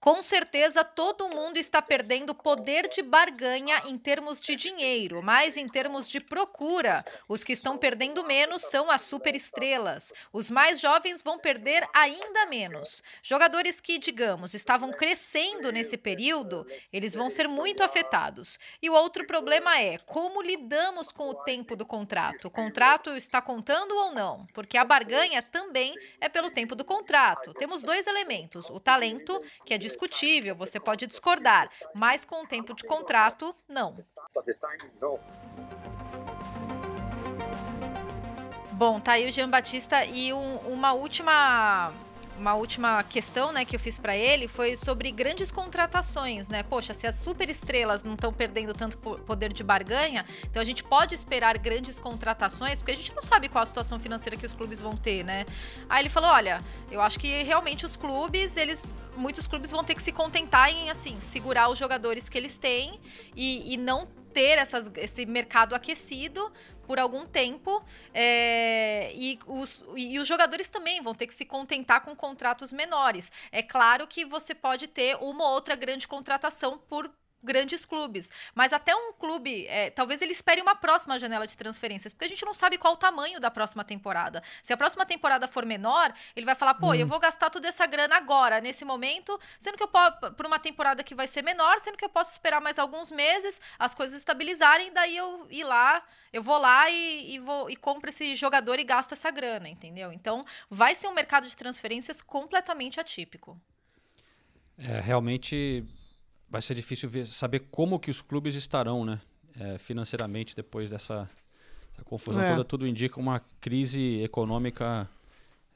Com certeza, todo mundo está perdendo poder de barganha em termos de dinheiro, mas em termos de procura. Os que estão perdendo menos são as superestrelas. Os mais jovens vão perder ainda menos. Jogadores que, digamos, estavam crescendo nesse período, eles vão ser muito afetados. E o outro problema é como lidamos com o tempo do contrato. O contrato está contando ou não? Porque a barganha também é pelo tempo do contrato. Temos dois elementos: o talento, que é discutível, você pode discordar, mas com o tempo de contrato, não. Bom, tá aí o Jean Batista e um- uma última uma última questão, né, que eu fiz pra ele foi sobre grandes contratações, né? Poxa, se as superestrelas não estão perdendo tanto po- poder de barganha, então a gente pode esperar grandes contratações, porque a gente não sabe qual a situação financeira que os clubes vão ter, né? Aí ele falou, olha, eu acho que realmente os clubes, eles muitos clubes vão ter que se contentar em assim, segurar os jogadores que eles têm e, e não ter essas, esse mercado aquecido por algum tempo é, e, os, e os jogadores também vão ter que se contentar com contratos menores. É claro que você pode ter uma ou outra grande contratação por grandes clubes, mas até um clube, é, talvez ele espere uma próxima janela de transferências, porque a gente não sabe qual o tamanho da próxima temporada. Se a próxima temporada for menor, ele vai falar, pô, eu vou gastar toda essa grana agora, nesse momento, sendo que eu posso, por uma temporada que vai ser menor, sendo que eu posso esperar mais alguns meses, as coisas estabilizarem, daí eu ir lá, eu vou lá e, e vou e compro esse jogador e gasto essa grana, entendeu? Então, vai ser um mercado de transferências completamente atípico. É, realmente vai ser difícil ver, saber como que os clubes estarão, né? é, financeiramente depois dessa, confusão É. toda. Tudo indica uma crise econômica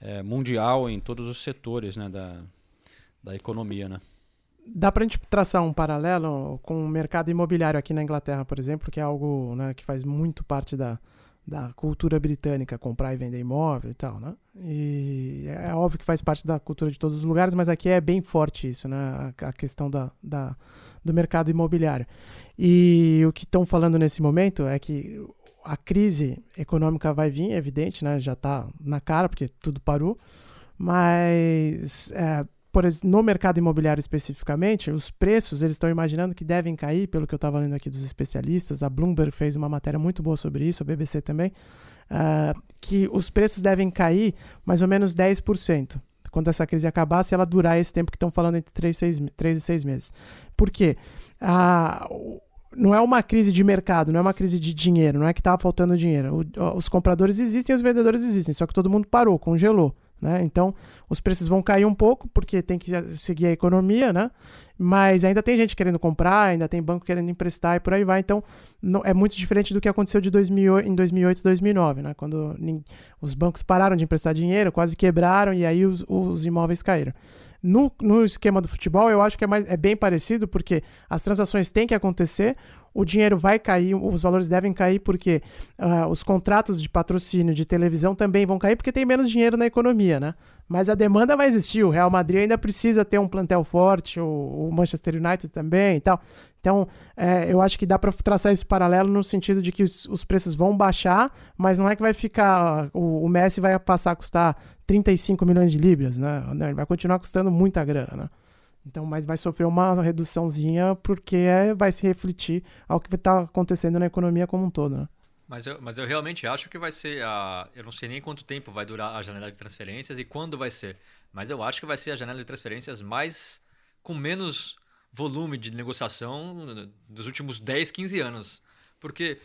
é, mundial em todos os setores, né? Da, da economia, né? Dá pra gente traçar um paralelo com o mercado imobiliário aqui na Inglaterra, por exemplo, que é algo né, que faz muito parte da, da cultura britânica, comprar e vender imóvel e tal, né? E é óbvio que faz parte da cultura de todos os lugares, mas aqui é bem forte isso, né? A, a questão da, da, do mercado imobiliário. E o que estão falando nesse momento é que a crise econômica vai vir, é evidente, né? Já está na cara, porque tudo parou. Mas, é, por no mercado imobiliário especificamente, os preços eles estão imaginando que devem cair, pelo que eu estava lendo aqui dos especialistas. A Bloomberg fez uma matéria muito boa sobre isso, a BBC também, ah, que os preços devem cair mais ou menos 10%. Quando essa crise acabar, se ela durar esse tempo que estão falando entre 3 e 6, me- três e 6 meses. Por quê? Ah, não é uma crise de mercado, não é uma crise de dinheiro, não é que estava faltando dinheiro. O- os compradores existem, os vendedores existem, só que todo mundo parou, congelou. Né? Então, os preços vão cair um pouco, porque tem que seguir a economia, né? mas ainda tem gente querendo comprar, ainda tem banco querendo emprestar e por aí vai. Então, não, é muito diferente do que aconteceu de 2008, em 2008 e 2009, né? quando os bancos pararam de emprestar dinheiro, quase quebraram e aí os, os imóveis caíram. No, no esquema do futebol, eu acho que é, mais, é bem parecido, porque as transações têm que acontecer, o dinheiro vai cair, os valores devem cair, porque ah, os contratos de patrocínio de televisão também vão cair, porque tem menos dinheiro na economia, né? Mas a demanda vai existir. O Real Madrid ainda precisa ter um plantel forte, o, o Manchester United também e tal. Então, é, eu acho que dá para traçar esse paralelo no sentido de que os, os preços vão baixar, mas não é que vai ficar. O, o Messi vai passar a custar 35 milhões de libras, né? Ele vai continuar custando muita grana, né? Então, mas vai sofrer uma reduçãozinha porque é, vai se refletir ao que está acontecendo na economia como um todo, né? Mas eu, mas eu realmente acho que vai ser a. Eu não sei nem quanto tempo vai durar a janela de transferências e quando vai ser. Mas eu acho que vai ser a janela de transferências mais. com menos volume de negociação dos últimos 10, 15 anos. Porque,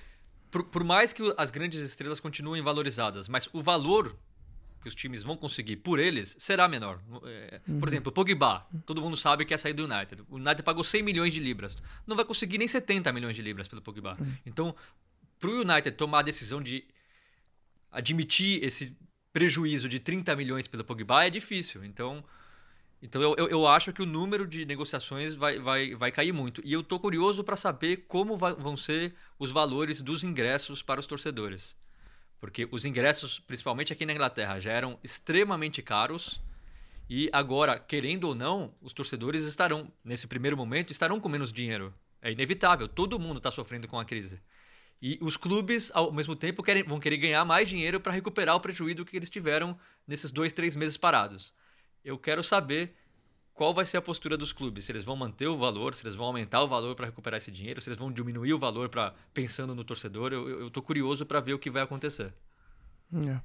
por, por mais que as grandes estrelas continuem valorizadas, mas o valor que os times vão conseguir por eles será menor. É, Por exemplo, o Pogba, todo mundo sabe que é sair do United. O United pagou 100 milhões de libras. Não vai conseguir nem 70 milhões de libras pelo Pogba. Então, para o United tomar a decisão de admitir esse prejuízo de 30 milhões pelo Pogba é difícil. Então, então eu, eu, eu acho que o número de negociações vai, vai, vai cair muito. E eu tô curioso para saber como vai- vão ser os valores dos ingressos para os torcedores. Porque os ingressos, principalmente aqui na Inglaterra, já eram extremamente caros. E agora, querendo ou não, os torcedores estarão, nesse primeiro momento, estarão com menos dinheiro. É inevitável, todo mundo está sofrendo com a crise. E os clubes, ao mesmo tempo, querem, vão querer ganhar mais dinheiro para recuperar o prejuízo que eles tiveram nesses dois, três meses parados. Eu quero saber qual vai ser a postura dos clubes. Se eles vão manter o valor, se eles vão aumentar o valor para recuperar esse dinheiro, se eles vão diminuir o valor para pensando no torcedor. Eu, tô curioso para ver o que vai acontecer. É.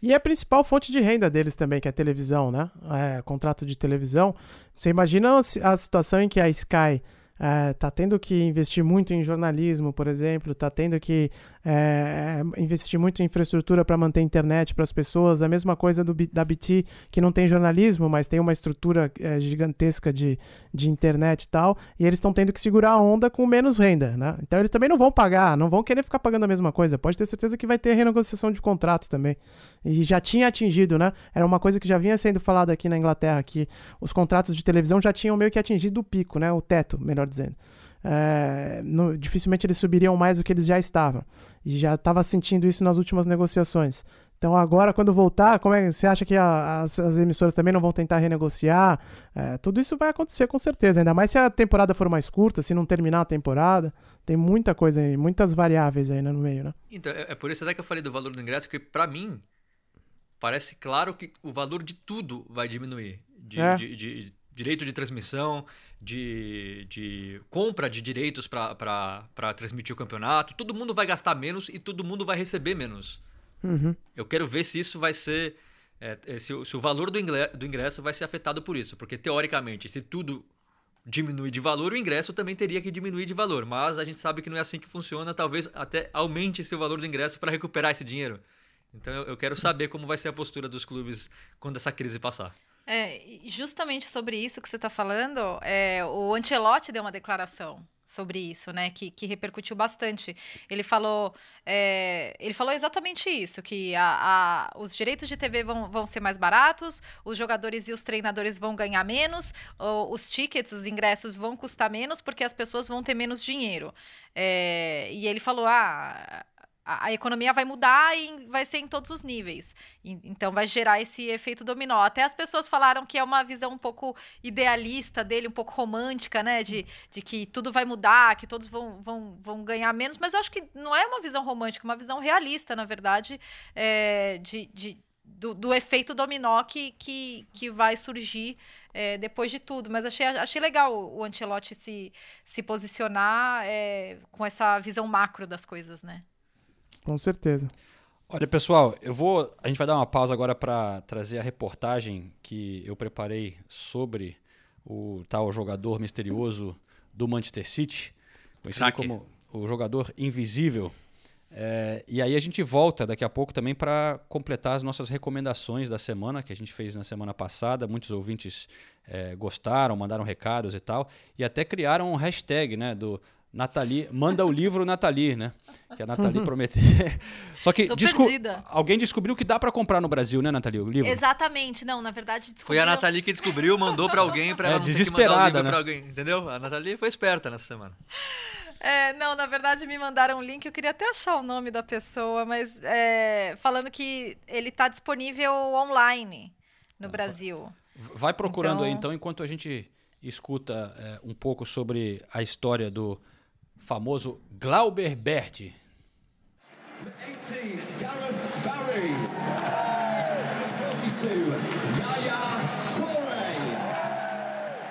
E é a principal fonte de renda deles também, que é a televisão, né? É, contrato de televisão. Você imagina a situação em que a Sky é, tá tendo que investir muito em jornalismo, por exemplo, tá tendo que é, investir muito em infraestrutura para manter internet para as pessoas. A mesma coisa do, da BT, que não tem jornalismo, mas tem uma estrutura é, gigantesca de, de internet e tal. E eles estão tendo que segurar a onda com menos renda, né? Então eles também não vão pagar, não vão querer ficar pagando a mesma coisa. Pode ter certeza que vai ter renegociação de contratos também. E já tinha atingido, né? Era uma coisa que já vinha sendo falada aqui na Inglaterra, que os contratos de televisão já tinham meio que atingido o pico, né? O teto, melhor dizendo. É, no, dificilmente eles subiriam mais do que eles já estavam. E já estava sentindo isso nas últimas negociações. Então agora, quando voltar, como é você acha que a, as, as, emissoras também não vão tentar renegociar? É, tudo isso vai acontecer com certeza, ainda mais se a temporada for mais curta, se não terminar a temporada. Tem muita coisa aí, muitas variáveis aí né, no meio, né? Então, é, é por isso até que eu falei do valor do ingresso, porque para mim parece claro que o valor de tudo vai diminuir. De, É. de- de direito de transmissão, de, de compra de direitos para transmitir o campeonato. Todo mundo vai gastar menos e todo mundo vai receber menos. Uhum. Eu quero ver se isso vai ser. é, é, se, o, se o valor do ingle- do ingresso vai ser afetado por isso. Porque, teoricamente, se tudo diminui de valor, o ingresso também teria que diminuir de valor. Mas a gente sabe que não é assim que funciona. Talvez até aumente esse valor do ingresso para recuperar esse dinheiro. Então eu, eu quero saber como vai ser a postura dos clubes quando essa crise passar. É, justamente sobre isso que você está falando, é, o Ancelotti deu uma declaração sobre isso, né, que, que repercutiu bastante. Ele falou, é, ele falou exatamente isso, que a, a- os direitos de TV vão, vão ser mais baratos, os jogadores e os treinadores vão ganhar menos, os tickets, os ingressos vão custar menos porque as pessoas vão ter menos dinheiro. É, e ele falou, ah, a, economia vai mudar e vai ser em todos os níveis. Então vai gerar esse efeito dominó. Até as pessoas falaram que é uma visão um pouco idealista dele, um pouco romântica, né? De, de que tudo vai mudar, que todos vão, vão, vão ganhar menos. Mas eu acho que não é uma visão romântica, é uma visão realista, na verdade, é, de, de- do, do efeito dominó que, que, que vai surgir é, depois de tudo. Mas achei, achei legal o Ancelotti se, se posicionar é, com essa visão macro das coisas, né? Com certeza. Olha, pessoal, eu vou. A gente vai dar uma pausa agora para trazer a reportagem que eu preparei sobre o tal jogador misterioso do Manchester City, conhecido Craque. como o jogador invisível. É, e aí a gente volta daqui a pouco também para completar as nossas recomendações da semana que a gente fez na semana passada. Muitos ouvintes é, gostaram, mandaram recados e tal, e até criaram um hashtag, né, do Nathalie, manda o livro Nathalie, né? Que a Nathalie prometeu. Só que desco- perdida. alguém descobriu que dá para comprar no Brasil, né, Nathalie, o livro? Exatamente, não, na verdade, Foi a Nathalie que descobriu, mandou pra alguém pra É, ela não desesperada, livro né? pra alguém, entendeu? A Nathalie foi esperta nessa semana. É, não, na verdade me mandaram um link, eu queria até achar o nome da pessoa, mas é, falando que ele tá disponível online no Brasil. Vai procurando aí Então- então, enquanto a gente escuta é, um pouco sobre a história do famoso Glauber Berti. 18, Gareth Barry. 42, Yaya Toure.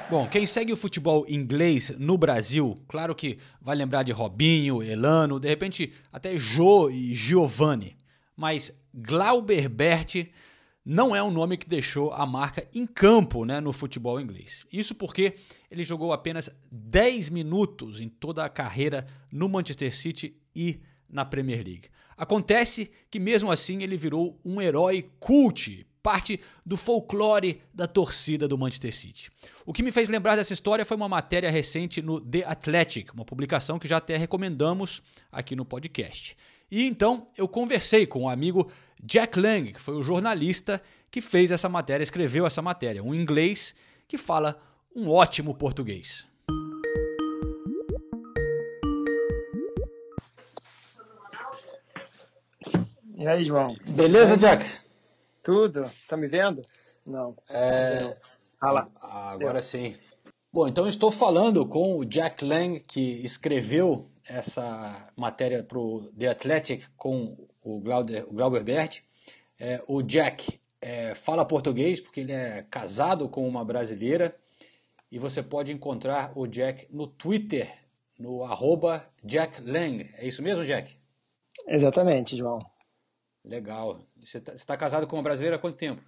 Bom, quem segue o futebol inglês no Brasil, claro que vai lembrar de Robinho, Elano, de repente até Jô e Giovanni. Mas Glauber Berti não é um nome que deixou a marca em campo né, no futebol inglês. Isso porque ele jogou apenas 10 minutos em toda a carreira no Manchester City e na Premier League. Acontece que mesmo assim ele virou um herói cult, parte do folclore da torcida do Manchester City. O que me fez lembrar dessa história foi uma matéria recente no The Athletic, uma publicação que já até recomendamos aqui no podcast. E então eu conversei com o amigo Jack Lang, que foi o jornalista que fez essa matéria, escreveu essa matéria, um inglês que fala um ótimo português. E aí, João? Beleza, Jack? Tudo? Tá me vendo? Não. É... Fala. Agora sim. Bom, então estou falando com o Jack Lang, que escreveu essa matéria para o The Athletic com o Glauber, o Glauber Bert. É, o Jack é, fala português porque ele é casado com uma brasileira e você pode encontrar o Jack no Twitter, no arroba Jack Lang. É isso mesmo, Jack? Exatamente, João. Legal. Você está tá casado com uma brasileira há quanto tempo?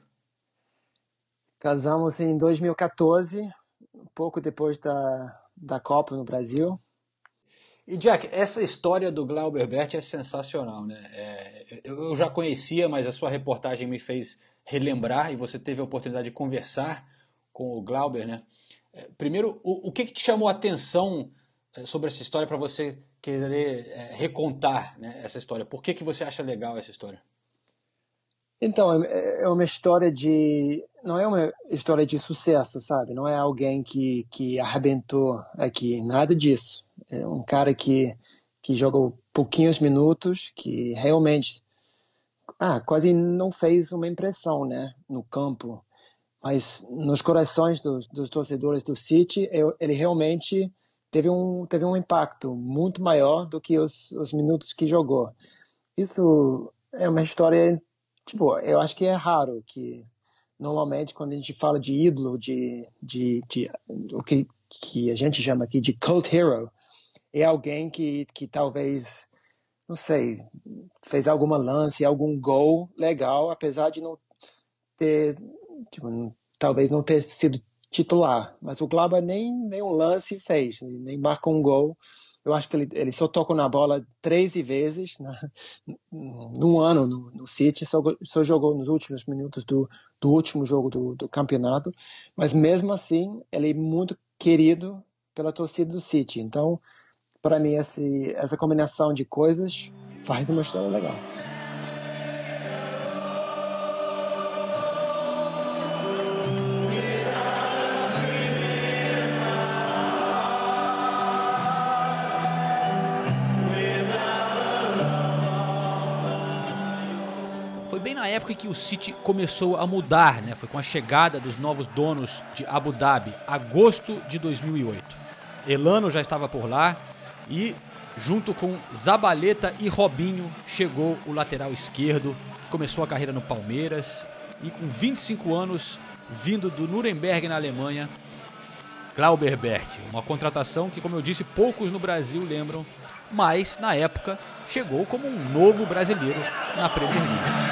Casamos em 2014, pouco depois da, da Copa no Brasil. E Jack, essa história do Glauber Bert é sensacional, né? É, eu já conhecia, mas a sua reportagem me fez relembrar e você teve a oportunidade de conversar com o Glauber, né? É, primeiro, o, o que, que te chamou a atenção é, sobre essa história para você querer é, recontar né, essa história? Por que, que você acha legal essa história? Então, é, é uma história de. Não é uma história de sucesso, sabe? Não é alguém que, que arrebentou aqui, nada disso. É um cara que, que jogou pouquinhos minutos, que realmente. Ah, quase não fez uma impressão, né? No campo. Mas nos corações dos, dos torcedores do City, ele realmente teve um, teve um impacto muito maior do que os, os minutos que jogou. Isso é uma história tipo, eu acho que é raro que normalmente quando a gente fala de ídolo, de, de, de o que, que a gente chama aqui de cult hero, é alguém que, que talvez, não sei, fez alguma lance, algum gol legal, apesar de não ter, tipo, talvez não ter sido titular. Mas o Glauber nem, nem um lance fez, nem marcou um gol. Eu acho que ele, ele só tocou na bola 13 vezes na, num ano no, no City, só, só, jogou nos últimos minutos do, do último jogo do, do, campeonato, mas mesmo assim ele é muito querido pela torcida do City. Então, para mim, esse, essa combinação de coisas faz uma história legal. Época que o City começou a mudar, né? Foi com a chegada dos novos donos de Abu Dhabi, agosto de 2008. Elano já estava por lá e, junto com Zabaleta e Robinho, chegou o lateral esquerdo, que começou a carreira no Palmeiras e com 25 anos, vindo do Nuremberg na Alemanha, Glauber Bert. Uma contratação que, como eu disse, poucos no Brasil lembram, mas na época chegou como um novo brasileiro na Premier League.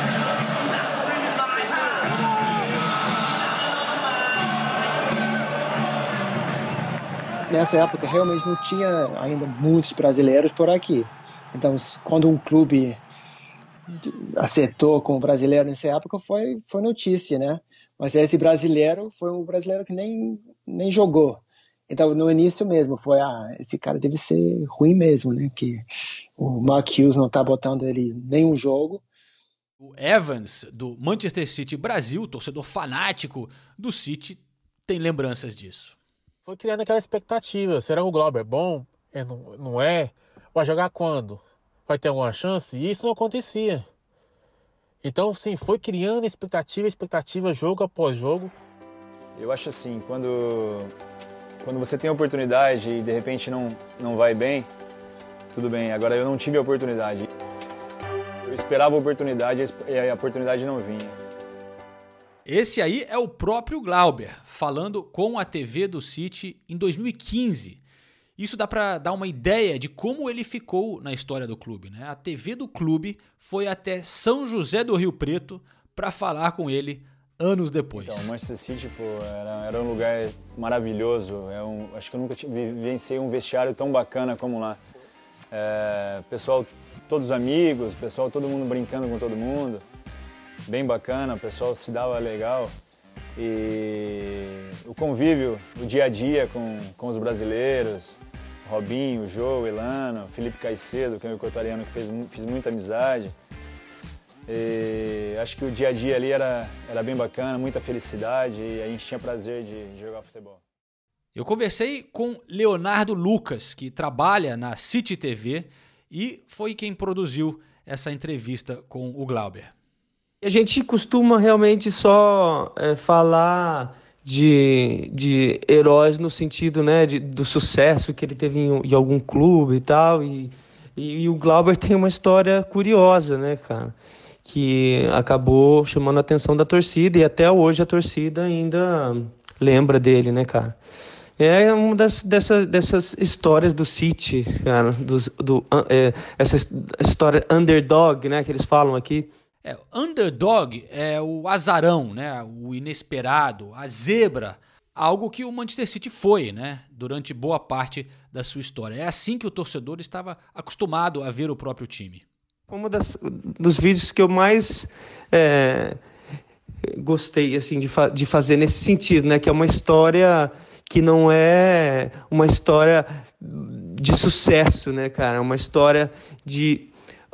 Nessa época realmente não tinha ainda muitos brasileiros por aqui. Então, quando um clube acertou com o brasileiro nessa época, foi, foi notícia, né? Mas esse brasileiro foi um brasileiro que nem, nem jogou. Então, no início mesmo, foi, ah, esse cara deve ser ruim mesmo, né? Que o Mark Hughes não tá botando ele nenhum jogo. O Evans, do Manchester City Brasil, torcedor fanático do City, tem lembranças disso foi criando aquela expectativa. Será o Glauber bom? É, não, não é? Vai jogar quando? Vai ter alguma chance? E isso não acontecia. Então, sim, foi criando expectativa, expectativa, jogo após jogo. Eu acho assim, quando, quando você tem a oportunidade e de repente não, não vai bem, tudo bem. Agora eu não tive a oportunidade. Eu esperava a oportunidade e a oportunidade não vinha. Esse aí é o próprio Glauber, falando com a TV do City em 2015. Isso dá para dar uma ideia de como ele ficou na história do clube. Né? A TV do clube foi até São José do Rio Preto para falar com ele anos depois. Então, Manchester City era, era um lugar maravilhoso. É um, acho que eu nunca vivenciei um vestiário tão bacana como lá. É, pessoal, todos amigos, pessoal, todo mundo brincando com todo mundo bem bacana, o pessoal se dava legal. E o convívio, o dia a dia com, com os brasileiros, Robinho, Jô, Elano, Felipe Caicedo, que é o equatoriano que fez, fiz muita amizade. E acho que o dia a dia ali era, era bem bacana, muita felicidade e a gente tinha prazer de, de jogar futebol. Eu conversei com Leonardo Lucas, que trabalha na City TV e foi quem produziu essa entrevista com o Glauber. A gente costuma realmente só é, falar de, de heróis no sentido né, de, do sucesso que ele teve em, em algum clube e tal. E, e, e, o Glauber tem uma história curiosa, né, cara? Que acabou chamando a atenção da torcida e até hoje a torcida ainda lembra dele, né, cara? É uma das, dessas, dessas histórias do City, cara, do, do, é, essa história underdog, né, que eles falam aqui. É, underdog é o azarão, né, o inesperado, a zebra, algo que o Manchester City foi, né, durante boa parte da sua história. É assim que o torcedor estava acostumado a ver o próprio time. Um dos vídeos que eu mais é, gostei assim de, fa de fazer nesse sentido, né, que é uma história que não é uma história de sucesso, né, cara? É uma história de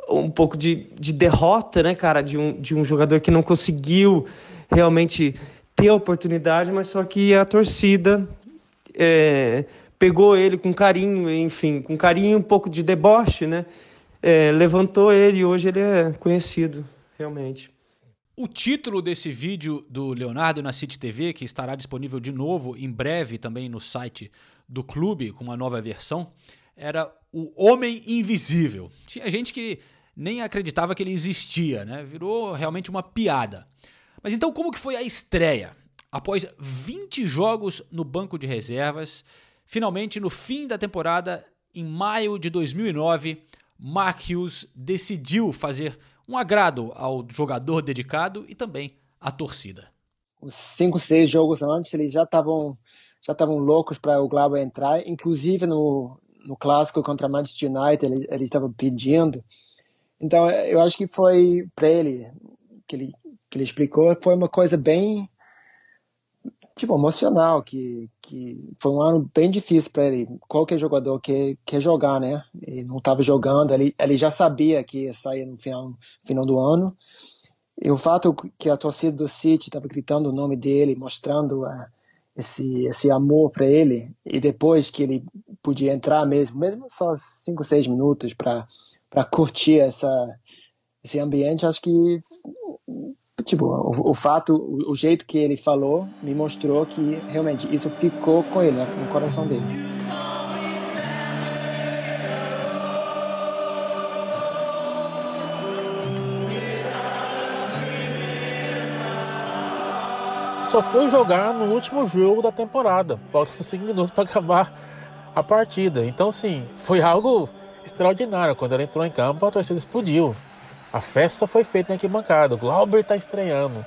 um pouco de, de derrota, né, cara? De um, de um jogador que não conseguiu realmente ter a oportunidade, mas só que a torcida é, pegou ele com carinho, enfim, com carinho, um pouco de deboche, né? É, levantou ele e hoje ele é conhecido, realmente. O título desse vídeo do Leonardo na City TV, que estará disponível de novo em breve também no site do clube, com uma nova versão, era O Homem Invisível. Tinha gente que nem acreditava que ele existia, né? Virou realmente uma piada. Mas então como que foi a estreia? Após 20 jogos no banco de reservas, finalmente no fim da temporada, em maio de 2009, Mark Hughes decidiu fazer um agrado ao jogador dedicado e também à torcida. Os cinco, seis jogos antes, eles já estavam já estavam loucos para o Glauber entrar, inclusive no, no clássico contra Manchester United, eles ele estavam pedindo. Então, eu acho que foi para ele que ele que ele explicou, foi uma coisa bem tipo emocional que que foi um ano bem difícil para ele. Qualquer jogador que quer jogar né? Ele não estava jogando ele ele já sabia que ia sair no final final do ano. E o fato que a torcida do City estava gritando o nome dele mostrando uh, esse esse amor para ele e depois que ele podia entrar mesmo mesmo só cinco seis minutos para curtir essa esse ambiente acho que tipo, o, o, fato, o, o, jeito que ele falou me mostrou que realmente isso ficou com ele, né, no coração dele. Só foi jogar no último jogo da temporada. Faltam 5 minutos para acabar a partida. Então, sim, foi algo extraordinário. Quando ele entrou em campo, a torcida explodiu. A festa foi feita na arquibancada. O Glauber está estreando.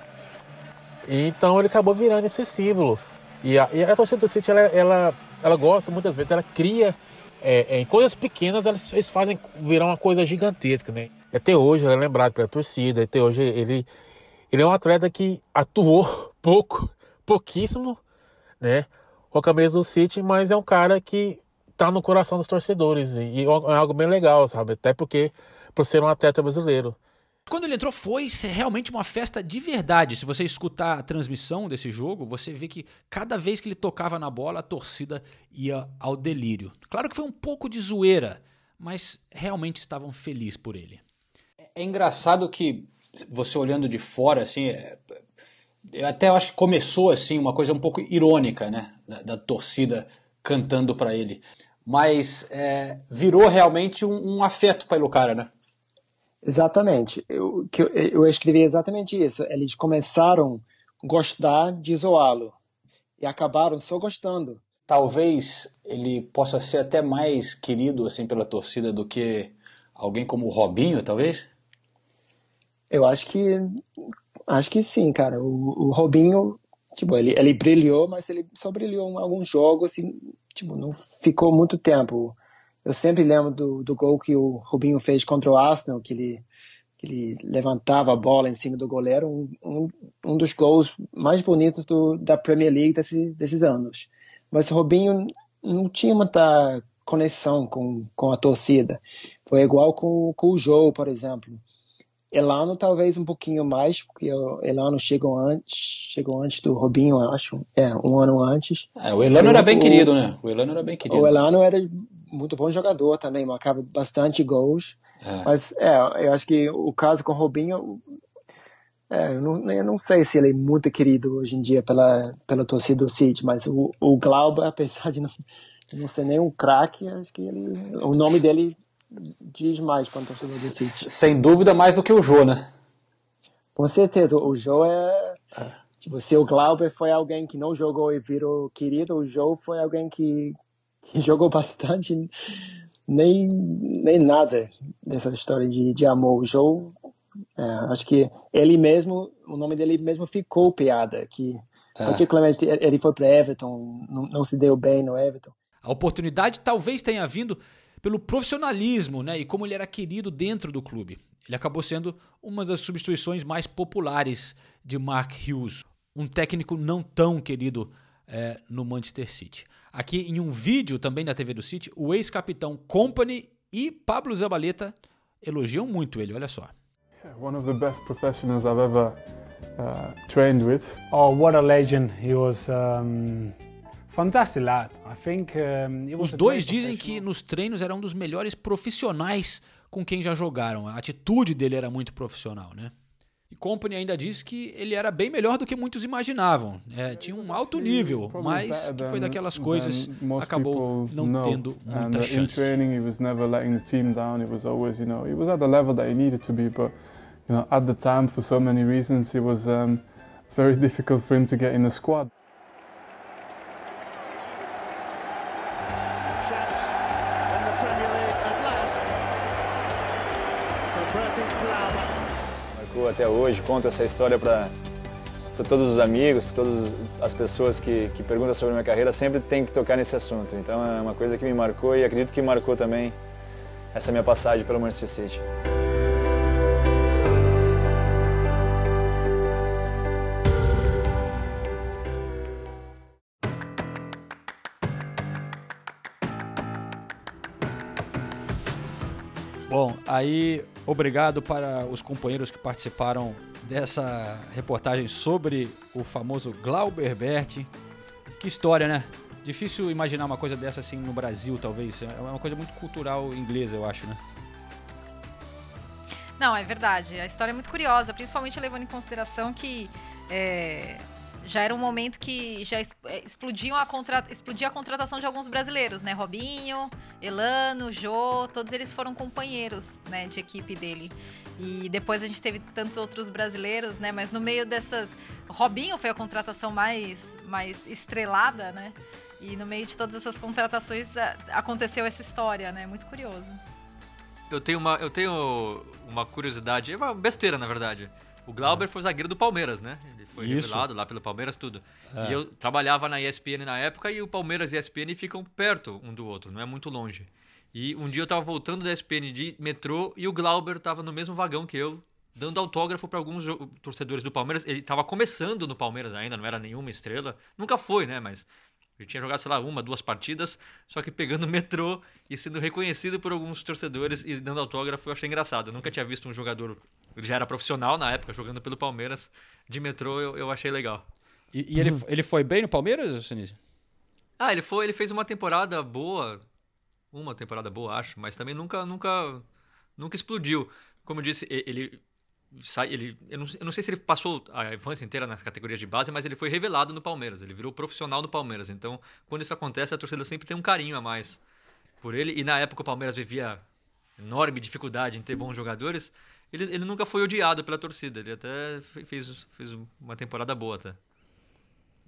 Então ele acabou virando esse símbolo. E a, e a torcida do City, ela, ela, ela gosta muitas vezes, ela cria é, é, em coisas pequenas, elas, eles fazem virar uma coisa gigantesca, né? Até hoje ele é lembrado pela torcida, até hoje ele, ele é um atleta que atuou pouco, pouquíssimo, né? Com a camisa do City, mas é um cara que tá no coração dos torcedores e, e é algo bem legal, sabe? Até porque por ser um atleta brasileiro. Quando ele entrou, foi realmente uma festa de verdade. Se você escutar a transmissão desse jogo, você vê que cada vez que ele tocava na bola, a torcida ia ao delírio. Claro que foi um pouco de zoeira, mas realmente estavam felizes por ele. É engraçado que você olhando de fora, assim, é... eu até acho que começou assim uma coisa um pouco irônica, né, da, da torcida cantando para ele, mas é, virou realmente um, um afeto pelo cara, né? Exatamente. Eu, que eu, eu escrevi exatamente isso. Eles começaram a gostar de zoá-lo e acabaram só gostando. Talvez ele possa ser até mais querido assim pela torcida do que alguém como o Robinho, talvez? Eu acho que acho que sim, cara. O, o Robinho, tipo, ele, ele brilhou, mas ele só brilhou em alguns jogos e tipo, não ficou muito tempo. Eu sempre lembro do, do gol que o Rubinho fez contra o Arsenal, que ele, que ele levantava a bola em cima do goleiro, um, um, um dos gols mais bonitos do, da Premier League desse, desses anos. Mas o Rubinho não tinha muita conexão com, com a torcida. Foi igual com, com o Joe, por exemplo. Elano talvez um pouquinho mais, porque o Elano chegou antes, chegou antes do Robinho, acho, é, um ano antes. É, o Elano era bem o, querido, né? O Elano era bem querido. O Elano era muito bom jogador também, marcava bastante gols. É. Mas é, eu acho que o caso com o Robinho, É, eu não, eu não sei se ele é muito querido hoje em dia pela, pela torcida do City, mas o, o Glauber, apesar de não, não ser nem um craque, acho que ele, o nome dele diz mais para o torcedor do City. Sem dúvida mais do que o Jô, né? Com certeza, o Jô é... Tipo, se o Glauber foi alguém que não jogou e virou querido, o Jô foi alguém que, que jogou bastante, nem, nem nada dessa história de, de amor. O Jô é, acho que ele mesmo, o nome dele mesmo ficou piada, que É. particularmente ele foi para Everton, não, não se deu bem no Everton. A oportunidade talvez tenha vindo pelo profissionalismo, né? E como ele era querido dentro do clube. Ele acabou sendo uma das substituições mais populares de Mark Hughes, um técnico não tão querido é, no Manchester City. Aqui em um vídeo também da TV do City, o ex-capitão Company e Pablo Zabaleta elogiam muito ele, olha só. One of the best professionals I've ever uh, trained with. Oh, what a legend! He was um, Os dois dizem que nos treinos era um dos melhores profissionais com quem já jogaram. A atitude dele era muito profissional, né? E Company ainda diz que ele era bem melhor do que muitos imaginavam. É, tinha um alto nível, mas que foi daquelas coisas acabou não tendo muita uh, chance. training, he was never letting the team down. He was always, you know, he was at the level that he needed to be. But you know, at the time, for so many reasons, it was um, very difficult for him to get in the squad. Até hoje, conto essa história para todos os amigos, para todas as pessoas que, que perguntam sobre a minha carreira, sempre tem que tocar nesse assunto. Então é uma coisa que me marcou e acredito que marcou também essa minha passagem pelo Manchester City. Aí obrigado para os companheiros que participaram dessa reportagem sobre o famoso Glauber Berti. Que história, né? Difícil imaginar uma coisa dessa assim no Brasil, talvez. É uma coisa muito cultural inglesa, eu acho, né? Não, é verdade. A história é muito curiosa, principalmente levando em consideração que é, já era um momento que já é, explodiam a contra, explodia a contratação de alguns brasileiros, né? Robinho, Elano, Jô, todos eles foram companheiros né, de equipe dele. E depois a gente teve tantos outros brasileiros, né? Mas no meio dessas. Robinho foi a contratação mais, mais estrelada, né? E no meio de todas essas contratações aconteceu essa história, né? Muito curioso. Eu tenho uma, eu tenho uma curiosidade, é uma besteira na verdade. O Glauber foi zagueiro do Palmeiras, né? Ele foi Isso. revelado lá pelo Palmeiras, tudo. É. E eu trabalhava na ESPN na época e o Palmeiras e a ESPN ficam perto um do outro, não é muito longe. E um dia eu tava voltando da ESPN de metrô e o Glauber tava no mesmo vagão que eu, dando autógrafo para alguns torcedores do Palmeiras. Ele tava começando no Palmeiras ainda, não era nenhuma estrela. Nunca foi, né? Mas ele tinha jogado, sei lá, uma, duas partidas, só que pegando o metrô e sendo reconhecido por alguns torcedores e dando autógrafo, eu achei engraçado. Eu nunca tinha visto um jogador, ele já era profissional na época, jogando pelo Palmeiras, de metrô, eu, eu achei legal. E, e ele, ele foi bem no Palmeiras, Sinise? Ah, ele foi, ele fez uma temporada boa, uma temporada boa, acho, mas também nunca, nunca, nunca explodiu. Como eu disse, ele sai, ele, eu não, eu não sei se ele passou a infância inteira nas categorias de base, mas ele foi revelado no Palmeiras, ele virou profissional no Palmeiras. Então, quando isso acontece, a torcida sempre tem um carinho a mais por ele. E na época o Palmeiras vivia enorme dificuldade em ter bons jogadores. Ele, ele nunca foi odiado pela torcida, ele até fe- fez, fez uma temporada boa até.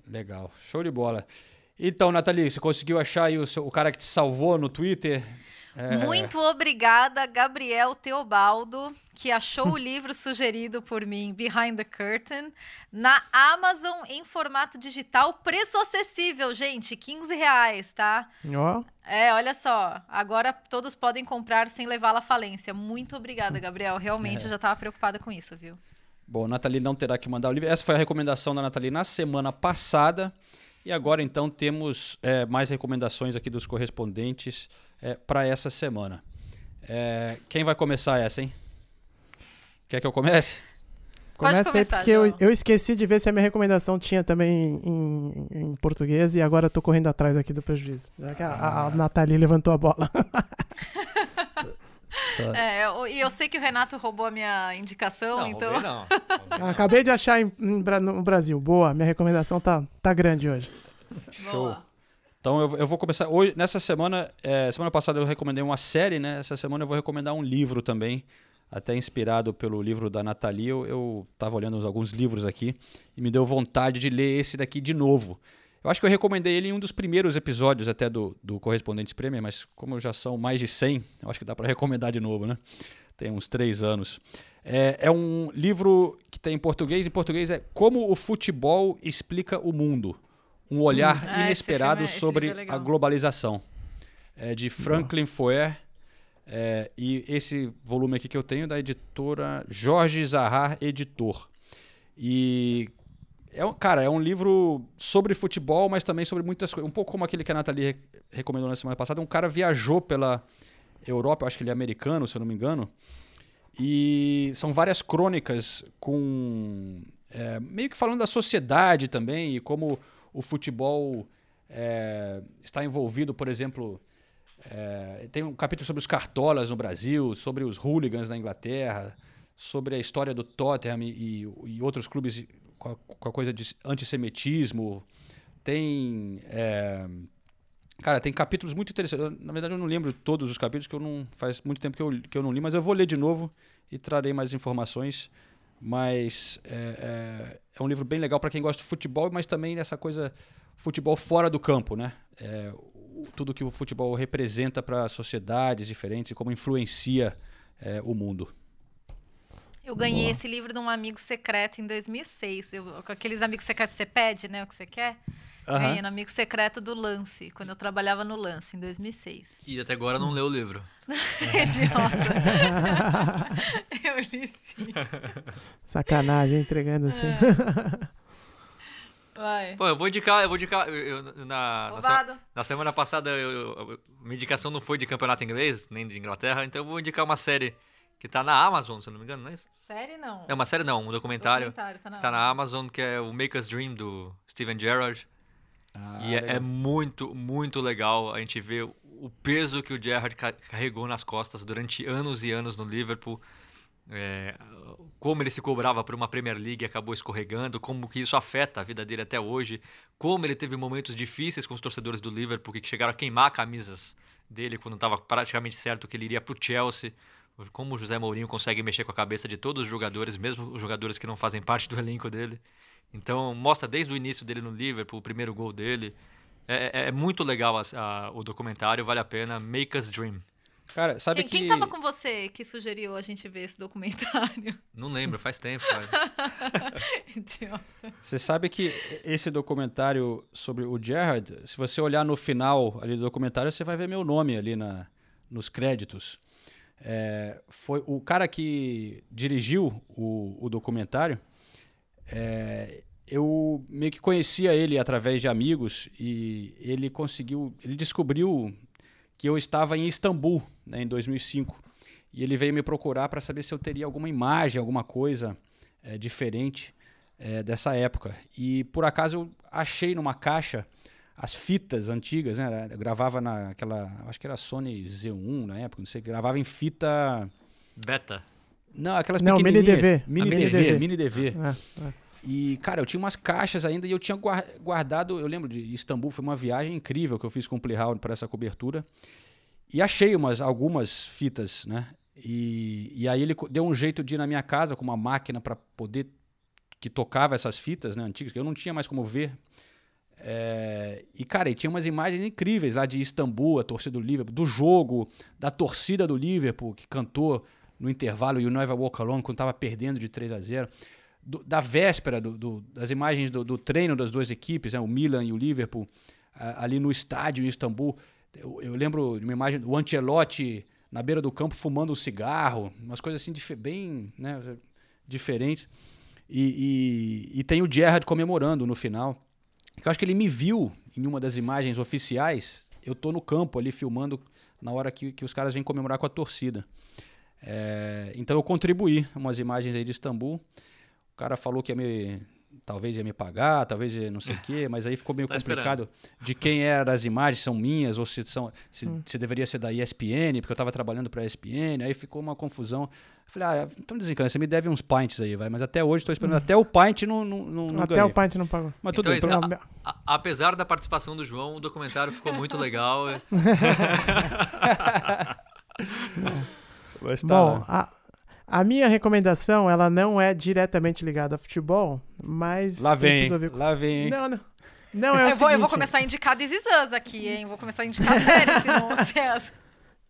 Legal, show de bola. Então, Nathalie, você conseguiu achar o, seu- o cara que te salvou no Twitter? É, Muito obrigada, Gabriel Teobaldo, que achou o livro sugerido por mim, Behind the Curtain, na Amazon em formato digital, preço acessível, gente, 15 reais, tá? Ó. É, olha só, agora todos podem comprar sem levá-la à falência. Muito obrigada, Gabriel. Realmente É. eu já estava preocupada com isso, viu? Bom, Nathalie não terá que mandar o livro. Essa foi a recomendação da Nathalie na semana passada. E agora, então, temos é, mais recomendações aqui dos correspondentes para essa semana. É, quem vai começar essa, hein? Quer que eu comece? Começa aí porque eu, eu esqueci de ver se a minha recomendação tinha também em, em português e agora eu tô correndo atrás aqui do prejuízo. Já que a, a, a Nathalie levantou a bola. Tá. É, eu- e eu sei que o Renato roubou a minha indicação, então. Acabei de achar em- em no Brasil. Boa, minha recomendação tá, tá grande hoje. Show. Então eu, eu vou começar hoje nessa semana. é, semana passada eu recomendei uma série, né? Essa semana eu vou recomendar um livro também, até inspirado pelo livro da Nathalie. Eu, eu tava olhando alguns livros aqui e me deu vontade de ler esse daqui de novo. Eu acho que eu recomendei ele em um dos primeiros episódios até do, do Correspondentes Premier, mas como já são mais de 100, eu acho que dá para recomendar de novo, né? Tem uns três anos. É, é um livro que tem em português. Em português é Como o Futebol Explica o Mundo. Um olhar Hum. Ah, inesperado é- esse sobre é a globalização. É de Franklin Foer. É, e esse volume aqui que eu tenho é da editora Jorge Zahar Editor. E é um, cara, é um livro sobre futebol, mas também sobre muitas coisas. Um pouco como aquele que a Nathalie re- recomendou na semana passada. Um cara viajou pela Europa, eu acho que ele é americano, se eu não me engano. E são várias crônicas com. é, meio que falando da sociedade também e como o futebol é, está envolvido, por exemplo. é, tem um capítulo sobre os cartolas no Brasil, sobre os hooligans na Inglaterra, sobre a história do Tottenham e, e outros clubes com a, com a coisa de antissemitismo. Tem. é, Cara, tem capítulos muito interessantes. Eu, na verdade, eu não lembro todos os capítulos, que eu não faz muito tempo que eu, que eu não li, mas eu vou ler de novo e trarei mais informações. Mas é, é, um livro bem legal para quem gosta de futebol, mas também dessa coisa futebol fora do campo, né? É, o- tudo que o futebol representa para sociedades diferentes e como influencia é, o mundo. Eu ganhei Boa. esse livro de um amigo secreto em 2006. Eu, com aqueles amigos secretos que você pede, né? O que você quer. Ganhei no amigo secreto do Lance, quando eu trabalhava no Lance, em 2006. E até agora não leu o livro. Idiota. eu li sim. Sacanagem, entregando assim. Vai. Pô, eu vou indicar, eu vou indicar. eu- eu- na, na, na semana passada, eu, eu- minha indicação não foi de campeonato inglês, nem de Inglaterra, então eu vou indicar uma série que tá na Amazon, se eu não me engano, não é isso? Série não. É uma série não, um documentário. Documentário, tá na que tá na Amazon, que é o Maker's Dream do Steven Gerrard. E é, é muito, muito legal a gente ver o peso que o Gerrard ca- carregou nas costas durante anos e anos no Liverpool. É, como ele se cobrava por uma Premier League e acabou escorregando, como que isso afeta a vida dele até hoje, como ele teve momentos difíceis com os torcedores do Liverpool que chegaram a queimar camisas dele quando estava praticamente certo que ele iria para o Chelsea. Como o José Mourinho consegue mexer com a cabeça de todos os jogadores, mesmo os jogadores que não fazem parte do elenco dele. Então, mostra desde o início dele no Liverpool, o primeiro gol dele. É, é- é muito legal a- a- o documentário, vale a pena. Make Us Dream. Cara, sabe Quem, quem tava com você que sugeriu a gente ver esse documentário? Não lembro, faz tempo. Idiota. Você sabe que esse documentário sobre o Gerrard, se você olhar no final ali do documentário, você vai ver meu nome ali na, nos créditos. É, foi o cara que dirigiu o, o documentário. É, eu meio que conhecia ele através de amigos e ele conseguiu, ele descobriu que eu estava em Istambul né, em 2005 e ele veio me procurar para saber se eu teria alguma imagem, alguma coisa é, diferente é, dessa época. E por acaso eu achei numa caixa as fitas antigas, né? Eu gravava naquela, acho que era Sony Z1 na época, não sei, gravava em fita Beta. Não, aquelas Não, mini pequenininhas. DV. Mini A mini DV, DV. mini DV. É, é. E, cara, eu tinha umas caixas ainda e eu tinha guar- guardado. Eu lembro de Istambul, foi uma viagem incrível que eu fiz com o Playhound para essa cobertura. E achei umas, algumas fitas, né? E, e aí ele deu um jeito de ir na minha casa com uma máquina para poder. que tocava essas fitas né, antigas, que eu não tinha mais como ver. É, e, cara, e tinha umas imagens incríveis lá de Istambul, a torcida do Liverpool, do jogo, da torcida do Liverpool, que cantou no intervalo You Never Walk Alone, quando estava perdendo de 3 a 0 do- da véspera, do- do- das imagens do, treino das duas equipes, né, o Milan e o Liverpool, a- ali no estádio em Istambul. Eu, eu lembro de uma imagem do Ancelotti na beira do campo fumando um cigarro, umas coisas assim dife- bem né, diferentes. E, e- e tem o Gerrard comemorando no final. Eu acho que ele me viu em uma das imagens oficiais. Eu tô no campo ali filmando na hora que, que os caras vêm comemorar com a torcida. É, então eu contribuí umas imagens aí de Istambul. O cara falou que ia me talvez ia me pagar, talvez ia não sei o quê, mas aí ficou meio Tá complicado de quem eram as imagens, são minhas, ou se, são, se, Hum. se deveria ser da ESPN, porque eu estava trabalhando para a ESPN, aí ficou uma confusão. Eu falei, ah, então desencana, você me deve uns pints aí, vai, mas até hoje estou esperando, até o pint não, não, não, não Até ganhei. o Pint não pagou. Mas tudo Então, bem, a- a- apesar da participação do João, o documentário ficou muito legal. Mas tá Bom, lá. a, a minha recomendação, ela não é diretamente ligada a futebol, mas Lá tem vem, tudo a ver com... lá vem, hein? Não, não. Não, é o eu, vou, eu vou começar a indicar This Is Us aqui, hein? Vou começar a indicar séries, se é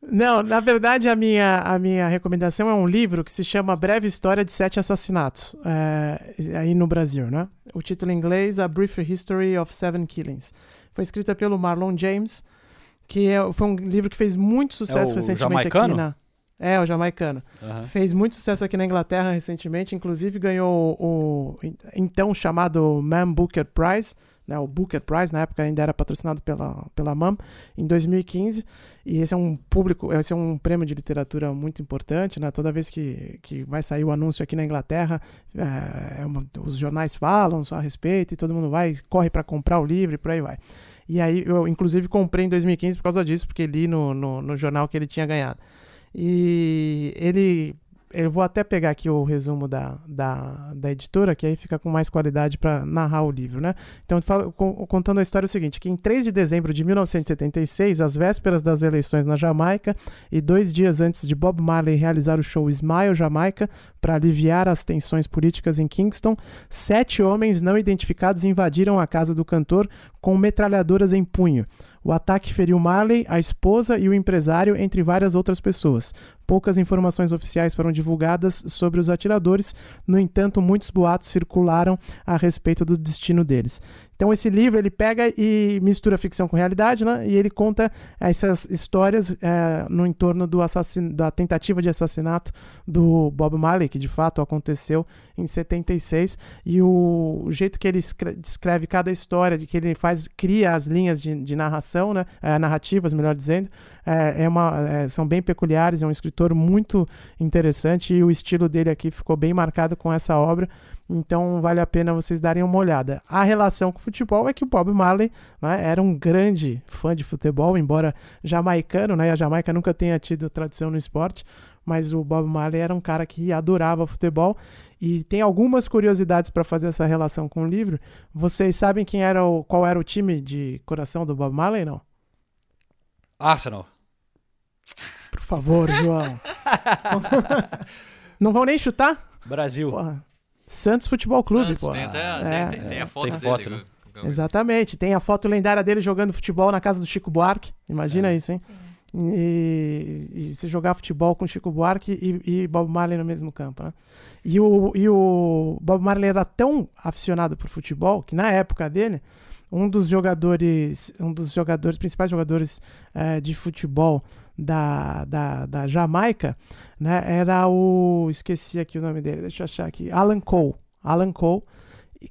Não, na verdade, a minha, a minha recomendação é um livro que se chama Breve História de Sete Assassinatos, é, aí no Brasil, né? O título em inglês, A Brief History of Seven Killings. Foi escrita pelo Marlon James, que é- foi um livro que fez muito sucesso o recentemente aqui jamaicano? na... É, o jamaicano. Aham. Fez muito sucesso aqui na Inglaterra recentemente, inclusive ganhou o, o então chamado Man Booker Prize, né, o Booker Prize, na época ainda era patrocinado pela, pela MAM, em 2015. E esse é um público, esse é um prêmio de literatura muito importante, né? Toda vez que, que vai sair o anúncio aqui na Inglaterra, é, é uma- os jornais falam a respeito e todo mundo vai, corre para comprar o livro e por aí vai. E aí eu, inclusive, comprei em 2015 por causa disso, porque li no, no, no jornal que ele tinha ganhado. E ele. Eu vou até pegar aqui o resumo da, da, da editora, que aí fica com mais qualidade para narrar o livro, né? Então, falo- con- contando a história é o seguinte: que em 3 de dezembro de 1976, às vésperas das eleições na Jamaica, e dois dias antes de Bob Marley realizar o show Smile Jamaica para aliviar as tensões políticas em Kingston, sete homens não identificados invadiram a casa do cantor com metralhadoras em punho. O ataque feriu Marley, a esposa e o empresário, entre várias outras pessoas. Poucas informações oficiais foram divulgadas sobre os atiradores, no entanto, muitos boatos circularam a respeito do destino deles. Então esse livro ele pega e mistura ficção com realidade, né? E ele conta essas histórias eh, no entorno do assassin... da tentativa de assassinato do Bob Marley, que de fato aconteceu em 76, e o, o jeito que ele escre- descreve cada história, de que ele faz cria as linhas de, de narração, né? Eh, narrativas, melhor dizendo, eh, é uma, eh, são bem peculiares. É um escritor muito interessante e o estilo dele aqui ficou bem marcado com essa obra. Então vale a pena vocês darem uma olhada. A relação com o futebol é que o Bob Marley né, era um grande fã de futebol, embora jamaicano, né? A Jamaica nunca tenha tido tradição no esporte, mas o Bob Marley era um cara que adorava futebol. E tem algumas curiosidades para fazer essa relação com o livro. Vocês sabem quem era o, qual era o time de coração do Bob Marley, não? Arsenal. Por favor, João. não vão nem chutar? Brasil. Porra. Santos Futebol Clube, pô. tem até- tem- tem- tem a foto tem dele, foto, né? né? Exatamente. Tem a foto lendária dele jogando futebol na casa do Chico Buarque. Imagina isso, hein? E, e você jogar futebol com Chico Buarque e, e Bob Marley no mesmo campo, né? E o, e o Bob Marley era tão aficionado por futebol que na época dele, um dos jogadores, um dos jogadores, principais jogadores eh, de futebol da, da, da Jamaica, né, era o, esqueci aqui o nome dele, deixa eu achar aqui, Alan Cole, Alan Cole,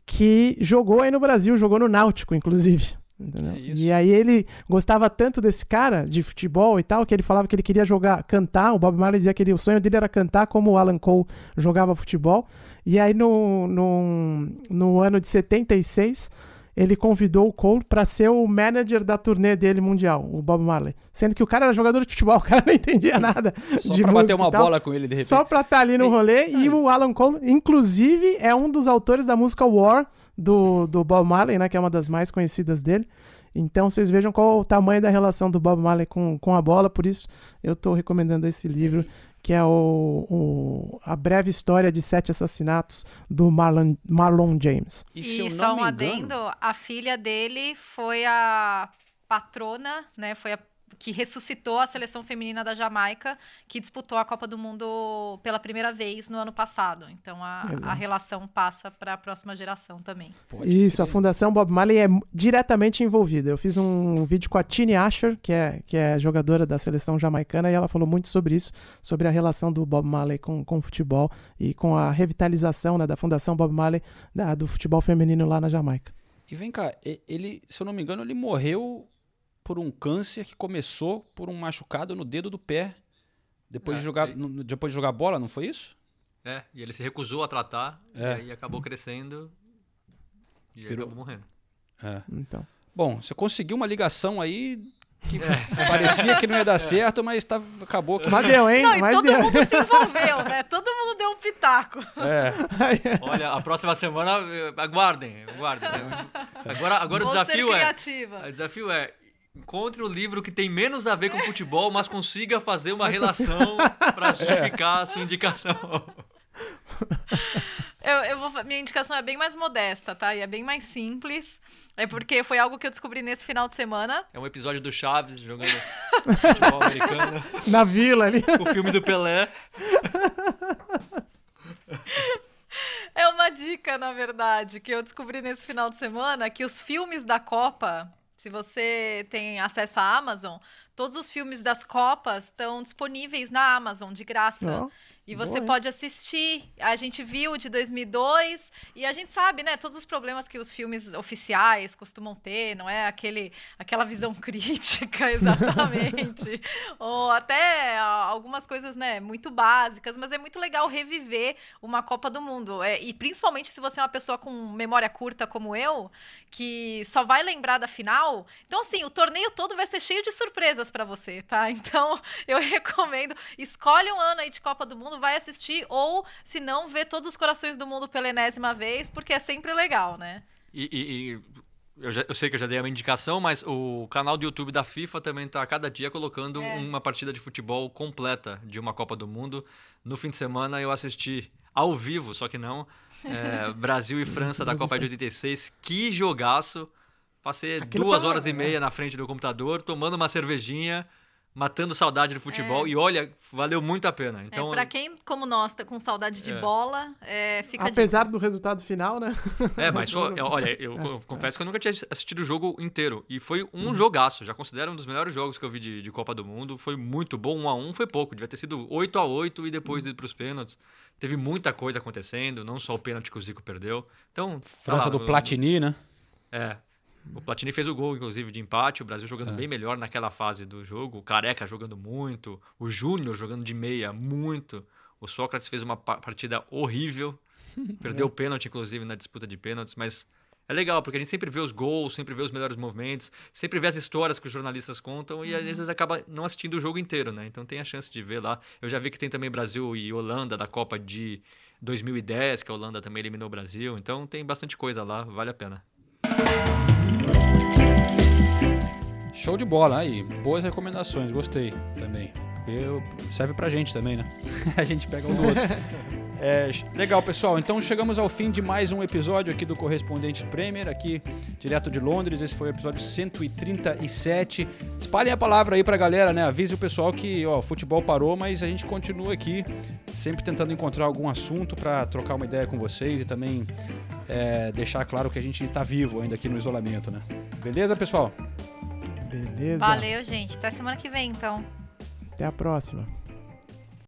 que jogou aí no Brasil, jogou no Náutico, inclusive. entendeu? E aí ele gostava tanto desse cara de futebol e tal, que ele falava que ele queria jogar, cantar. O Bob Marley dizia que ele, o sonho dele era cantar como o Alan Cole jogava futebol. E aí no, no, no ano de 76, ele convidou o Cole para ser o manager da turnê dele mundial, o Bob Marley. Sendo que o cara era jogador de futebol, o cara não entendia nada Só de pra bater uma bola com ele de repente. Só pra estar ali no rolê. E o Alan Cole, inclusive, é um dos autores da música War do, do Bob Marley, né? Que é uma das mais conhecidas dele. Então vocês vejam qual o tamanho da relação do Bob Marley com, com a bola. Por isso eu tô recomendando esse livro, que é o, o- A Breve História de Sete Assassinatos, do Marlon, Marlon James. E, E, só um adendo, a filha dele foi a patrona, né? Foi a que ressuscitou a seleção feminina da Jamaica, que disputou a Copa do Mundo pela primeira vez no ano passado. Então a, a relação passa para a próxima geração também. Isso, a Fundação Bob Marley é diretamente envolvida. Eu fiz um vídeo com a Tini Asher, que é, que é jogadora da seleção jamaicana, e ela falou muito sobre isso, sobre a relação do Bob Marley com, com o futebol e com a revitalização né, da Fundação Bob Marley da- do futebol feminino lá na Jamaica. E vem cá, ele, se eu não me engano, ele morreu por um câncer que começou por um machucado no dedo do pé. Depois, É, de, jogar, e- no- depois de jogar bola, não foi isso? É, e ele se recusou a tratar, É. e aí acabou crescendo E Virou- acabou morrendo. É. Então. Bom, você conseguiu uma ligação aí que parecia que não ia dar certo, mas tá, acabou que. Mas deu, hein? Não, e Mas todo deu. mundo se envolveu, né? Todo mundo deu um pitaco. É. Olha, a próxima semana, eh, aguardem, aguardem. Agora, agora o Vou desafio é. O desafio é. Encontre o livro que tem menos a ver com futebol, mas consiga fazer uma Mas relação para justificar a sua indicação. Eu, eu vou, minha indicação é bem mais modesta, tá? E é bem mais simples. É porque foi algo que eu descobri nesse final de semana. É um episódio do Chaves jogando futebol americano. Na vila ali. O filme do Pelé. É uma dica, na verdade, que eu descobri nesse final de semana que os filmes da Copa, se você tem acesso à Amazon, todos os filmes das Copas estão disponíveis na Amazon de graça. Ó, E você boa, pode assistir. A gente viu de 2002 e a gente sabe, né, todos os problemas que os filmes oficiais costumam ter, não é aquele aquela visão crítica exatamente, ou até algumas coisas, né, muito básicas, mas é muito legal reviver uma Copa do Mundo. É, e principalmente se você é uma pessoa com memória curta como eu, que só vai lembrar da final. Então assim, o torneio todo vai ser cheio de surpresas pra você, tá? Então, eu recomendo, escolhe um ano aí de Copa do Mundo, vai assistir ou se não vê todos os corações do mundo pela enésima vez, porque é sempre legal, né? E, e- e eu, já- eu sei que eu já dei uma indicação, mas o canal do YouTube da FIFA também está a cada dia colocando É. uma partida de futebol completa de uma Copa do Mundo. No fim de semana eu assisti ao vivo, só que não, é, Brasil e França da Copa de 86. Que jogaço! Passei Aquilo duas horas e meia na frente do computador, tomando uma cervejinha, matando saudade do futebol. E olha, valeu muito a pena. Então, é, pra quem, como nós, tá com saudade de É. bola, é, fica a Apesar do resultado final, né? É, mas só, olha, eu É, co- confesso que eu nunca tinha assistido o jogo inteiro. E foi Uhum. um jogaço. Já considero um dos melhores jogos que eu vi de, de Copa do Mundo. Foi muito bom. Um a um foi pouco. Devia ter sido 8 a 8 e depois Uhum. ir pros pênaltis. Teve muita coisa acontecendo, não só o pênalti que o Zico perdeu. Então. tá França lá, do Platini, né? É. O Platini fez o gol, inclusive, de empate. O Brasil É. jogando bem melhor naquela fase do jogo. O Careca jogando muito. O Júnior jogando de meia muito. O Sócrates fez uma pa- partida horrível. Perdeu o pênalti, inclusive, na disputa de pênaltis. Mas é legal, porque a gente sempre vê os gols, sempre vê os melhores movimentos, sempre vê as histórias que os jornalistas contam e às vezes acaba não assistindo o jogo inteiro, né? Então tem a chance de ver lá. Eu já vi que tem também Brasil e Holanda da Copa de 2010, que a Holanda também eliminou o Brasil. Então tem bastante coisa lá, vale a pena. Show de bola aí. Boas recomendações, gostei também. Porque eu- serve pra gente também, né? a gente pega um do outro. É, legal, pessoal. Então chegamos ao fim de mais um episódio aqui do Correspondente Premier, aqui direto de Londres. Esse foi o episódio 137. Espalhem a palavra aí pra galera, né? Avise o pessoal que ó, o futebol parou, mas a gente continua aqui, sempre tentando encontrar algum assunto pra trocar uma ideia com vocês e também é, deixar claro que a gente tá vivo ainda aqui no isolamento, né? Beleza, pessoal? Beleza. Valeu, gente. Até semana que vem, então. Até a próxima.